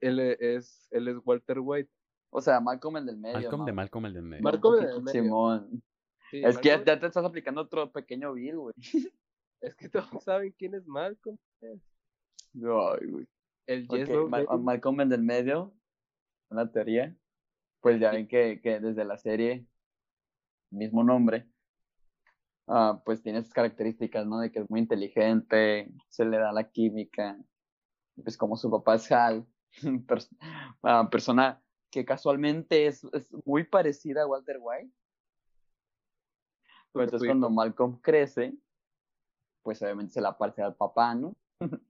él e- es él es Walter White. O sea, Malcolm el del medio. Malcolm de. Malcolm el de en medio. Malcolm el del medio. Simón. Sí, Es que ya, te estás aplicando otro pequeño bill, güey. Es que todos saben quién es Malcolm. Ay, güey. El Ok, Yes No Ma- Baby. Malcolm en el medio, una teoría. Pues ya ven que, que desde la serie, mismo nombre, ah, pues tiene esas características, ¿no? De que es muy inteligente, se le da la química, pues como su papá es Hal, pers- ah, persona que casualmente es, es muy parecida a Walter White. Pero entonces cuando Malcolm crece, pues obviamente se le aparece al papá, ¿no?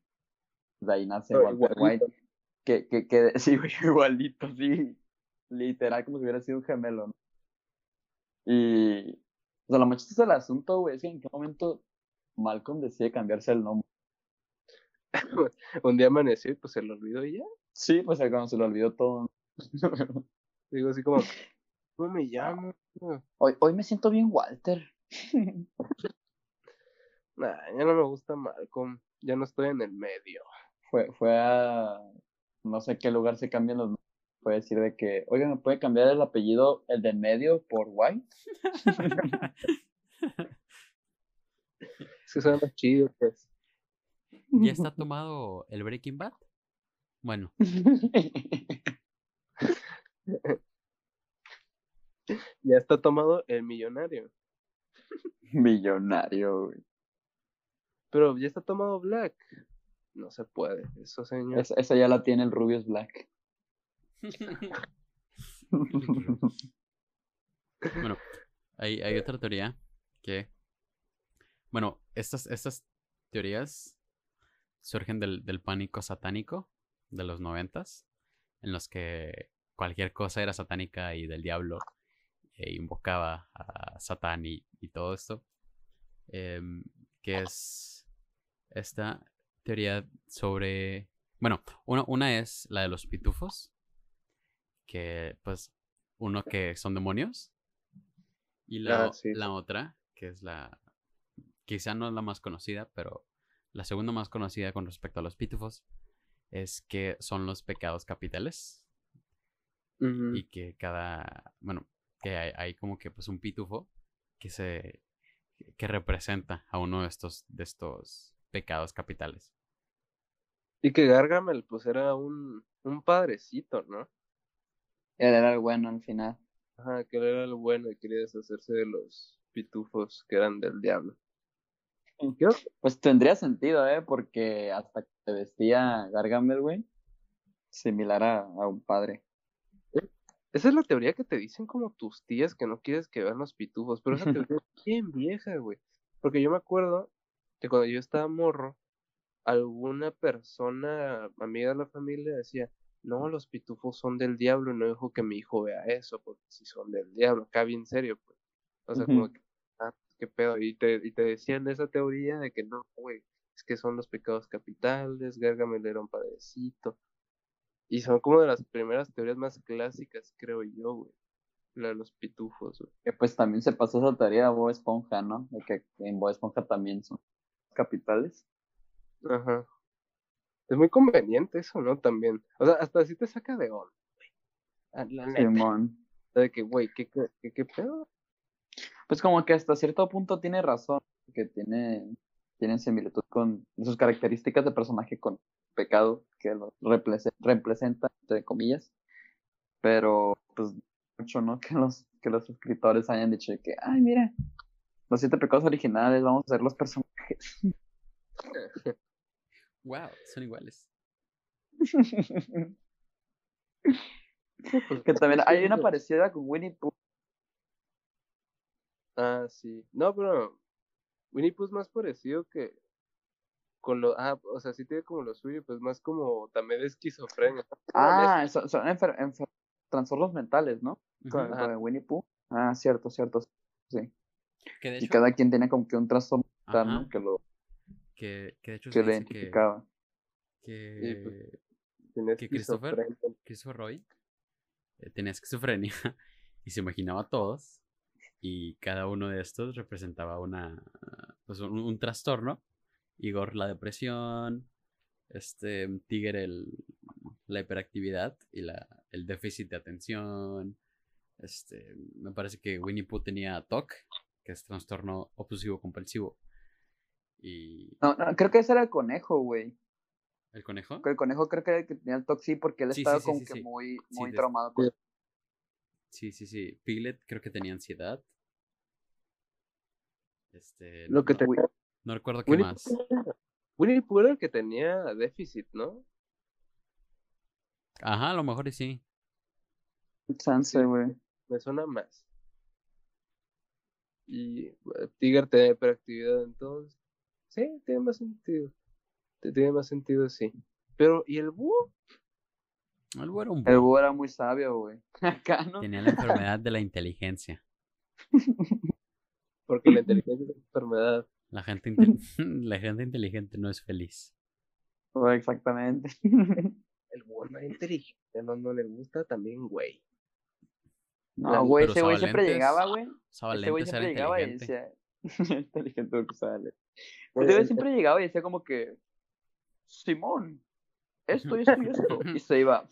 De ahí nace Pero Walter igualito. White. Que, que, que, sí, igualito, sí. Literal, como si hubiera sido un gemelo. ¿no? Y, o sea, lo más chistoso del asunto, güey, es que en qué momento Malcolm decide cambiarse el nombre. Un día amaneció y pues se lo olvidó y ya. Sí, pues cuando se le olvidó todo. Digo así como, ¿cómo me llamo? hoy, hoy me siento bien Walter. Nah, ya no me gusta Malcolm. Ya no estoy en el medio. fue, fue a no sé qué lugar se cambian los nombres. Puede decir de que, oigan, ¿me puede cambiar el apellido, el del medio, por White? Es que suena chido, pues. ¿Ya está tomado el Breaking Bad? Bueno, Ya está tomado el millonario. Millonario, güey. Pero ya está tomado Black. No se puede, eso señor. Esa, esa ya la tiene el Rubius Black. bueno, hay, otra teoría que, bueno, estas, estas teorías surgen del, del pánico satánico de los noventas, en los que cualquier cosa era satánica y del diablo, e invocaba a Satán y, todo esto, em, que es esta teoría sobre, bueno, una es la de los pitufos, que pues uno que son demonios y la, Ah, sí, la otra que es la quizá no es la más conocida pero la segunda más conocida con respecto a los pitufos es que son los pecados capitales y que cada bueno que hay, hay como que pues un pitufo que se que representa a uno de estos de estos pecados capitales. Y que Gargamel, pues era un, un padrecito, ¿no? Él era el bueno al final. Ajá, que él era el bueno y quería deshacerse de los pitufos que eran del diablo. Que- Pues tendría sentido, ¿eh? Porque hasta que se vestía Gargamel, güey, similar a, a un padre. Esa es la teoría que te dicen como tus tías que no quieres que vean los pitufos, pero esa teoría es bien vieja, güey. Porque yo me acuerdo que cuando yo estaba morro, alguna persona, amiga de la familia, decía, no, los pitufos son del diablo y no dejo que mi hijo vea eso, porque si son del diablo, acá bien serio, pues. O sea, como que, ah, qué pedo. Y te, y te decían esa teoría de que no, güey, es que son los pecados capitales, Gargamel era un padrecito. Y son como de las primeras teorías más clásicas, creo yo, güey. La de los pitufos, güey. Que pues también se pasó esa teoría a Bob Esponja, ¿no? De que en Bob Esponja también son capitales. Ajá. Es muy conveniente eso, ¿no? También. O sea, hasta así te saca de onda. Ah, La neta. Simón. De que, güey, ¿qué, qué, qué, qué pedo? Pues como que hasta cierto punto tiene razón, que tiene, tiene similitud con sus características de personaje con pecado que lo represe- representa, entre comillas. Pero, pues, mucho, ¿no? Que los, que los escritores hayan dicho que, ay, mira, los siete pecados originales, vamos a hacer los personajes. wow son iguales que también hay una parecida con Winnie Pooh. Ah, sí. No, pero Winnie Pooh es más parecido que con lo... Ah, o sea, sí tiene como lo suyo, pues más como también de esquizofrenia. Ah, son, son enfer- enfer- trastornos mentales, ¿no? Con, Winnie Pooh. Ah, cierto, cierto. Sí. que de Y cada quien tiene como que un trastorno mental, ¿no? Que lo que, que de hecho que se dice que, identificaba. que pues, Tiene que Christopher-. Christopher Roy eh, tenía esquizofrenia y se imaginaba a todos y cada uno de estos representaba una pues un, un trastorno Igor la depresión este Tiger el la hiperactividad y la el déficit de atención este me parece que Winnie Pooh tenía TOC que es trastorno obsesivo compulsivo. Y No, no, creo que ese era el conejo, güey. el conejo, Que El conejo creo que era el que tenía el toxi porque él Sí, estaba sí, como sí, que sí. muy, Sí, muy de- traumado con sí, sí, sí. Piglet creo que tenía ansiedad. Este, Lo que no, te... Uy. no recuerdo qué Winnie más. Winnie Pooh era el que tenía déficit, ¿no? Ajá, a lo mejor y sí. chance, güey. Me suena más. Y eh, Tiger tenía hiperactividad entonces. Sí, tiene más sentido. Te- Tiene más sentido, sí. Pero, ¿y el búho? El búho era un El búho. búho era muy sabio, güey. Acá, ¿no? Tenía la enfermedad de la inteligencia. Porque la inteligencia es una enfermedad. La gente, inte- la gente inteligente no es feliz. Oh, Exactamente. El búho no es inteligente, no, no le gusta también, güey. No, güey, ese güey siempre llegaba, güey. Ese güey siempre llegaba y inteligente. decía. inteligente usaba lentes. Ese güey siempre llegaba y decía como que. Simón, esto y esto y esto. Y se iba.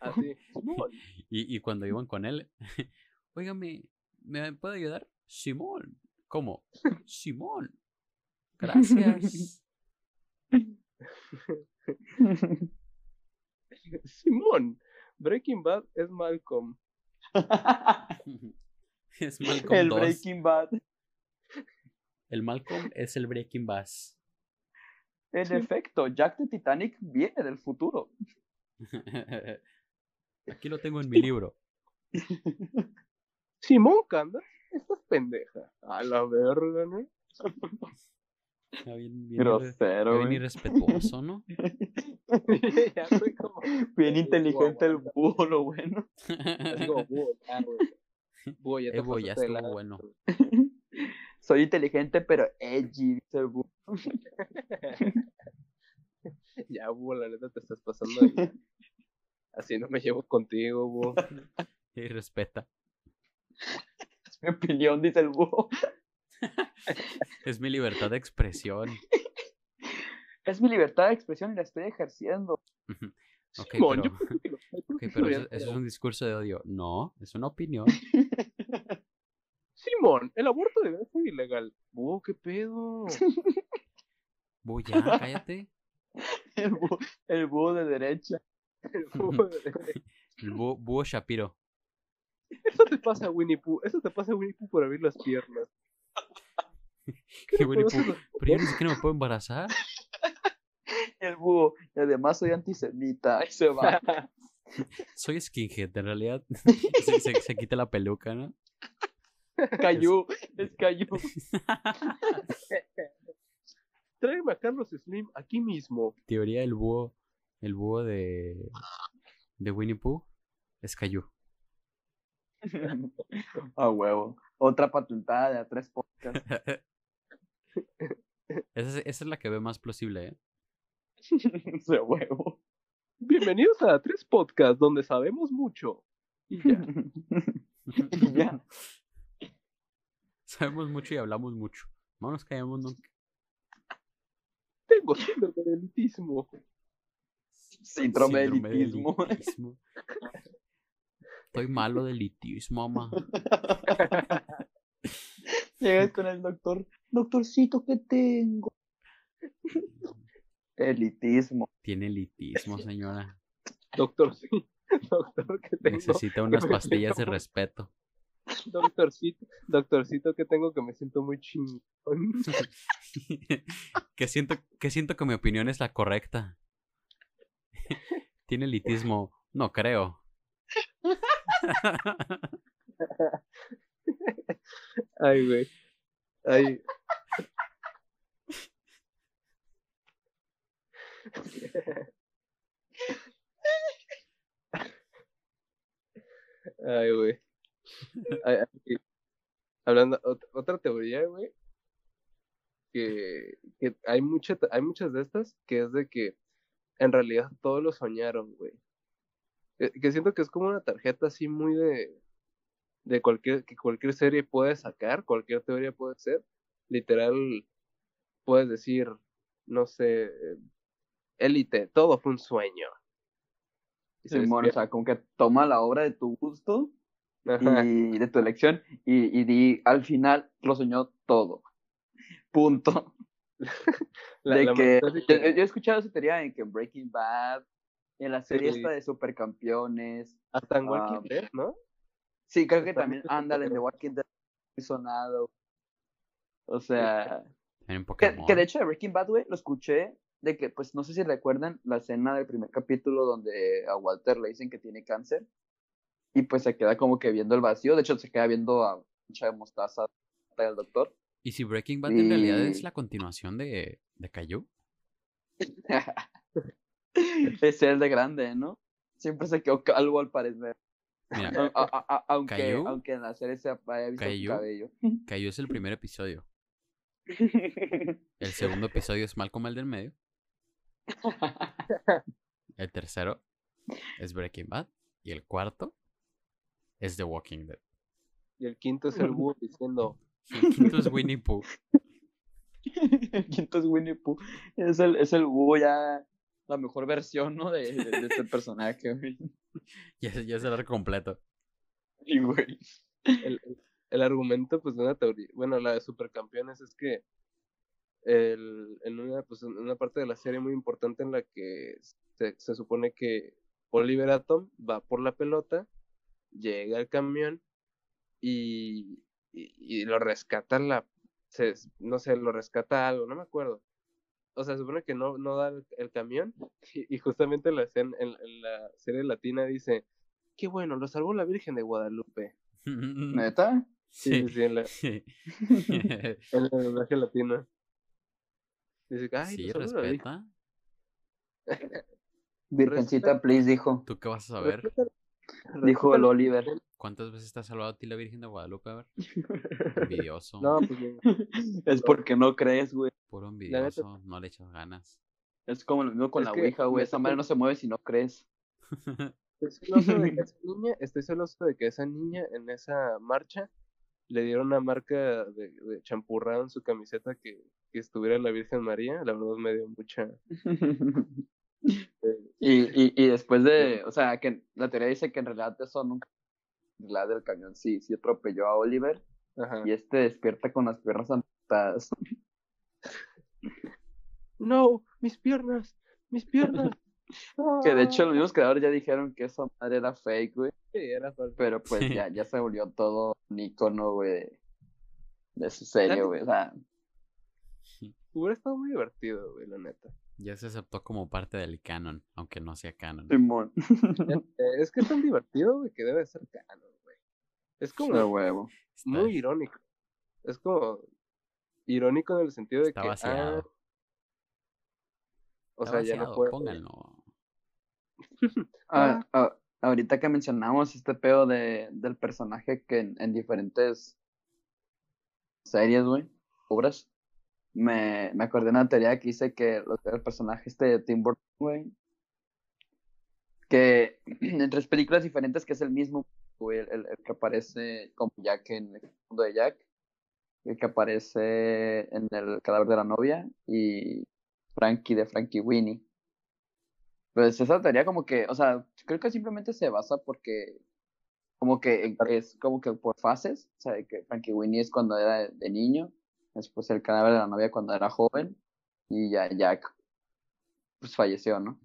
Así. Simón. Y, y cuando iban con él, oígame, ¿me puede ayudar? Simón. ¿Cómo? Simón. Gracias. Simón. Breaking Bad es Malcolm. es Malcolm el 2. Breaking Bad. El Malcolm es el Breaking Bass. En efecto, Jack de Titanic viene del futuro. Aquí lo tengo en mi libro. Simón Canda. Estás pendeja. A la verga, ¿no? Ya Bien, Grosero, bien irrespetuoso, ¿no? ya fue como. Bien inteligente el búho, lo bueno. Así como, búho, ya, güey. Búho, ya te ya estuvo bueno. Soy inteligente, pero edgy, dice el búho. Ya, búho, la neta te estás pasando de. Así no me llevo contigo, búho. Y respeta. Es mi opinión, dice el búho. Es mi libertad de expresión. Es mi libertad de expresión y la estoy ejerciendo. Ok, Simón, pero, pero eso, es un discurso de odio. No, es una opinión. Simón, el aborto debe ser ilegal. Búho, ¿qué pedo? Voy ya, cállate. El búho, el búho de derecha. El búho de- El búho, búho Shapiro. Eso te pasa a Winnie Pooh. Eso te pasa a Winnie Pooh por abrir las piernas. ¿Qué le Winnie Pooh? Pero yo ni siquiera me puedo embarazar. El búho. Y además soy antisemita. Y se va. Soy skinhead, en realidad. Se, se- se quita la peluca, ¿no? Cayó. Es cayó. Tráeme a Carlos Slim aquí mismo. Teoría del búho. El búho de. de Winnie Pooh. Es Caillou. A huevo. Otra patentada de a tres podcasts. Esa es, esa es la que ve más plausible, ¿eh? De huevo. Bienvenidos a Tres Podcasts, donde sabemos mucho. Y ya. Y ya. Sabemos mucho y hablamos mucho. No nos callamos nunca. Tengo síndrome del elitismo. Síndrome de Síndrome de elitismo. elitismo. Estoy malo de elitismo, mamá. Llegas con el doctor. Doctorcito, ¿qué tengo? Elitismo. Tiene elitismo, señora. Doctor. Doctor, que tengo. Necesita unas pastillas de respeto. Doctorcito, doctorcito, que tengo que me siento muy chingón. que siento que siento que mi opinión es la correcta. Tiene elitismo, no creo. Ay, güey. Ay. Ay, güey. Hablando, ot- otra teoría, güey, que, que hay, mucha, hay muchas de estas que es de que en realidad todos lo soñaron, güey. Que, que siento que es como una tarjeta así muy de, de cualquier, que cualquier serie puede sacar, cualquier teoría puede ser. Literal, puedes decir, no sé, eh, élite, todo fue un sueño. Y se Simón, o despierta. sea, como que toma la obra de tu gusto Ajá. y de tu elección y, y di al final lo soñó todo. Punto. La- de la que yo, he escuchado esa teoría en que en Breaking Bad, en la serie Sí. esta de supercampeones, hasta en Walking ah, Dead, ¿no? sí, creo que también ándale en The. Walking Dead sonado. O sea, que de hecho de Breaking Bad, güey, lo escuché de que, pues, no sé si recuerdan la escena del primer capítulo donde a Walter le dicen que tiene cáncer y pues se queda como que viendo el vacío, de hecho se queda viendo a mucha de mostaza del doctor. ¿Y si Breaking Bad en realidad es la continuación de, de Caillou? es el de grande, ¿no? Siempre se quedó calvo al parecer. Mira, A- a- a- aunque, Caillou- aunque en la serie se haya visto Caillou- cabello. Caillou es el primer episodio. El segundo episodio es Malcolm el del medio. El tercero es Breaking Bad. Y el cuarto es The Walking Dead. Y el quinto es el búho diciendo, Y el quinto es Winnie Pooh. el quinto es Winnie Pooh. Es el, es el búho ya la mejor versión, ¿no? De, de, de este personaje, güey. Ya, es- ya es el arco completo. Sí, güey. el, el- el argumento pues de una teoría, bueno, la de supercampeones es que el, en una pues en una parte de la serie muy importante en la que se, se supone que Oliver Atom va por la pelota, llega al camión y, y, y lo rescata la se, no sé, lo rescata algo, no me acuerdo. O sea, se supone que no, no da el, el camión y, y justamente la en, en la serie latina dice, qué bueno, lo salvó la Virgen de Guadalupe. ¿Neta? Sí, sí, sí, en la, Sí, en el doblaje latino. Dice, ay, Sí, lo salvó la respeta. Virgencita, please, dijo. ¿Tú qué vas a saber? Respeta- Dijo el Oliver. ¿Cuántas veces te ha salvado a ti la Virgen de Guadalupe? A ver. Envidioso. No, pues. Es porque no crees, güey. Puro envidioso. No le echas ganas. Es como lo mismo con Es la que Ouija, güey. Esa madre no se mueve si no crees. Estoy celoso de que esa niña, estoy celoso de que esa niña en esa marcha le dieron una marca de, de champurrado en su camiseta que, que estuviera la Virgen María. La verdad me dio mucha. Y, y, y después de, o sea, que la teoría dice que en realidad eso nunca, en realidad del camión sí, sí atropelló a Oliver ajá. y este despierta con las piernas amputadas. No, mis piernas, mis piernas. Que de hecho los mismos creadores ya dijeron que esa madre era fake, güey, Sí, era falso. pero pues Sí. ya, ya se volvió todo un icono, güey, de, de su serie, güey, o sea, Hubiera estado muy divertido, güey, la neta. Ya se aceptó como parte del canon, aunque no sea canon. Simón. Eh, Es que es tan divertido, güey, que debe ser canon, güey. Es como De huevo. Está, muy irónico. Es como irónico en el sentido de está que. vaciado. ah, o Está sea, ya no pónganlo. Ah, ah, ahorita que mencionamos este pedo de, del personaje que en, en diferentes series, güey, obras, me, me acordé de una teoría que dice que lo- el personaje este de Tim Burton, güey, que en tres películas diferentes que es el mismo, güey, el, que aparece como Jack en el mundo de Jack, el que aparece en el cadáver de la novia y Frankie de Frankie Winnie. Pues esa teoría como que, o sea, creo que simplemente se basa porque como que es como que por fases, o sea, que Frankie Winnie es cuando era de niño, después el cadáver de la novia cuando era joven y ya Jack pues falleció, ¿no?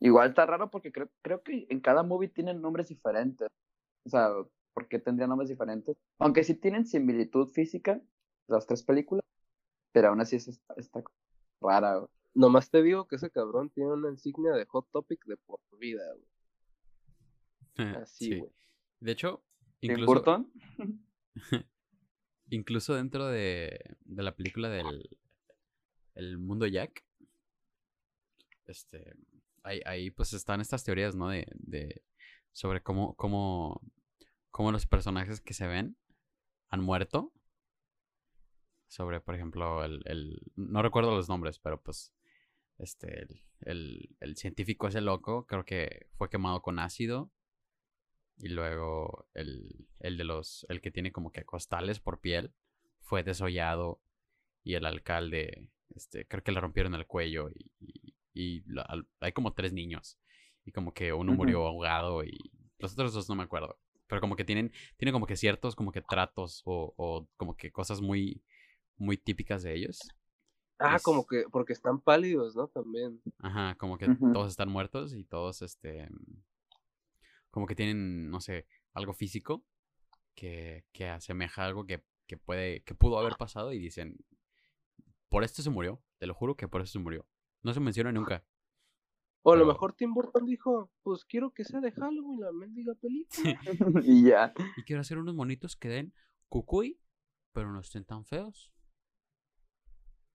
Igual está raro porque creo, creo que en cada movie tienen nombres diferentes. O sea, ¿por qué tendrían nombres diferentes? Aunque sí tienen similitud física, las tres películas, pero aún así es esta, esta rara, güey. Nomás te digo que ese cabrón tiene una insignia de Hot Topic de por vida, güey. Así, Sí. güey. De hecho, Tim incluso, Burton. incluso dentro de, de la película del el mundo Jack, este, ahí, ahí pues están estas teorías, ¿no? De, de sobre cómo, cómo, cómo los personajes que se ven han muerto. Sobre, por ejemplo, el, el no recuerdo los nombres, pero pues este el, el, el científico ese loco creo que fue quemado con ácido y luego el, el de los el que tiene como que costales por piel fue desollado y el alcalde este creo que le rompieron el cuello y, y- y la- al- hay como tres niños y como que uno murió ahogado y los otros dos no me acuerdo Pero como que tienen, tienen como que ciertos como que tratos o, o como que cosas muy, muy típicas de ellos. Ah, Es- como que porque están pálidos, ¿no? También. Ajá, como que todos están muertos y todos, este, como que tienen, no sé, algo físico que, que asemeja a algo que, que puede, que pudo haber pasado y dicen, por esto se murió, te lo juro que por esto se murió. No se menciona nunca. O a lo Pero- mejor Tim Burton dijo, pues quiero que sea de Halloween la mendiga película. y ya. Y quiero hacer unos monitos que den cucuy, pero no estén tan feos.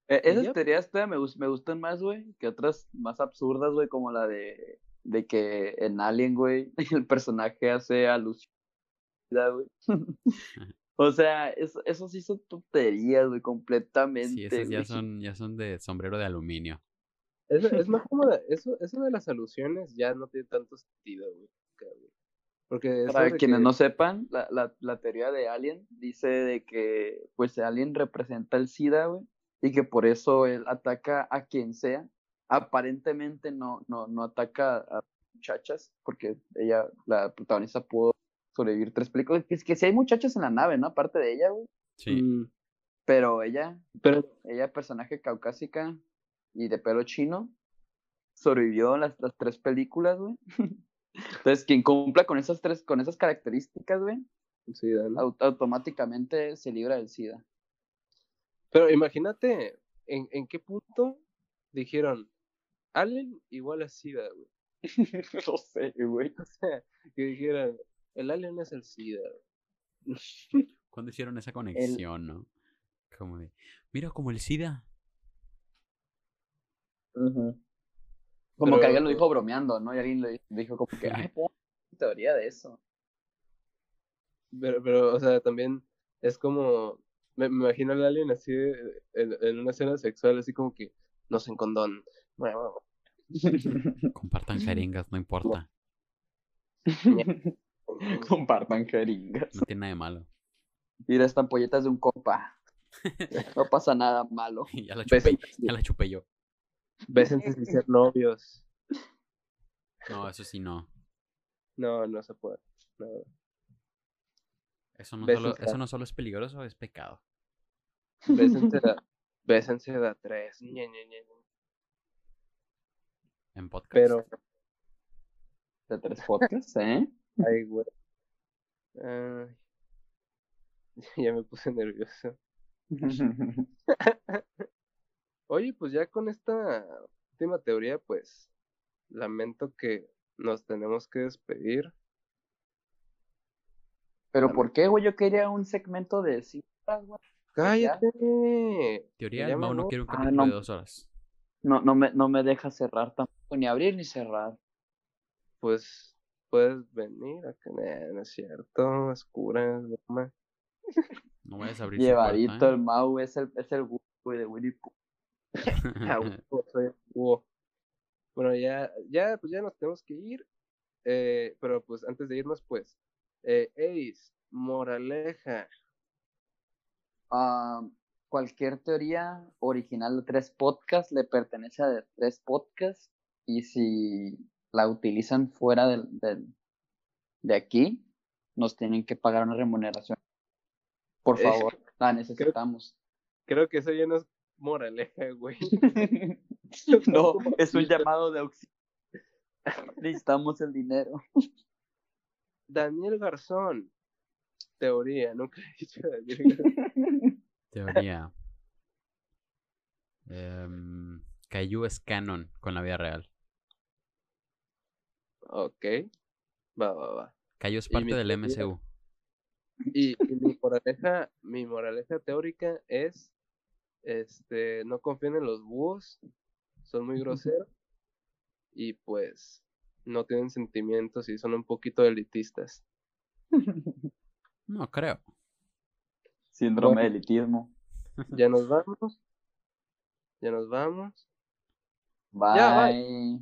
Eh, Y esas teorías todavía me, me gustan más, güey, que otras más absurdas, güey, como la de, de que en Alien, güey, el personaje hace alusión, a güey. O sea, eso, eso sí son tonterías, güey, completamente. Sí, esas ya güey. son, ya son de sombrero de aluminio. Es, es más como de- eso, eso de las alusiones ya no tiene tanto sentido, güey. Porque Para quienes que- no sepan, la, la, la teoría de Alien dice de que, pues, Alien representa el SIDA, güey, y que por eso él ataca a quien sea. Aparentemente no, no, no ataca a muchachas, porque ella, la protagonista, pudo sobrevivir tres películas. Es que sí hay muchachas en la nave, ¿no? Aparte de ella, güey. Sí. Mm, Pero ella, pero ella, personaje caucásica y de pelo chino, sobrevivió las, las tres películas, güey. Entonces, quien cumpla con esas tres, con esas características, güey, sí, ¿no? au- automáticamente se libra del SIDA. Pero imagínate en, en qué punto dijeron Alien igual a SIDA, güey. no sé, güey. O sea, que dijeran, el Alien es el SIDA. güey. ¿Cuándo hicieron esa conexión, no? Como de, mira, como el SIDA. Como Pero- que alguien lo dijo bromeando, ¿no? Y alguien le dijo como que, ay, pon teoría de eso. Pero, pero, o sea, también es como, me, me imagino al Alien así de- en, en una escena sexual, así como que, no sé, en condón. Compartan jeringas, no importa. Compartan jeringas. No tiene nada de malo. Mira, estas ampolletas de un compa. No pasa nada malo. ya la chupé, ya la chupé yo. bésense sin ser novios. No, eso sí no. No, no se puede. No. Eso no, solo, eso no solo es peligroso, es pecado. Bésense de, bésense de a tres. Ñe, Ñe, Ñe, Ñe. En podcast. Pero, De tres podcasts, ¿eh? ay, güey. Ya me puse nervioso. Oye, pues ya con esta última teoría, pues lamento que nos tenemos que despedir. Pero ¿por qué, güey? Yo quería un segmento de cinco horas, güey. ¡Cállate! Teoría, Mau no quiere un Ah, capítulo de dos horas. No, no me, no me deja cerrar tampoco, ni abrir ni cerrar. Pues puedes venir acá. Nah, no es cierto, es cura, es broma. No vayas a abrir Llevadito puerta, el Mau, es el, es el güey de Winnie Pooh. Ah, ¿eh? Bueno, ya, ya, pues ya nos tenemos que ir. Eh, pero pues antes de irnos, pues, eh, Ace, moraleja. Ah, cualquier teoría original de tres podcasts le pertenece a de tres podcasts y si la utilizan fuera del, del- de aquí, nos tienen que pagar una remuneración. Por Eh, favor, la necesitamos. Creo que eso ya no es moraleja, güey. no, es un llamado de auxilio. Necesitamos el dinero. Daniel Garzón. Teoría, nunca he dicho Daniel Garzón. Teoría. Em, Caillou es canon con la vida real. Ok. Va, va, va. Caillou es parte del teoría- MCU. Y, y mi moraleja, mi moraleja teórica es este no confíen en los búhos, son muy groseros y pues no tienen sentimientos y son un poquito elitistas. No creo. Síndrome de elitismo. Ya nos vamos. Ya nos vamos. Bye. Ya, bye.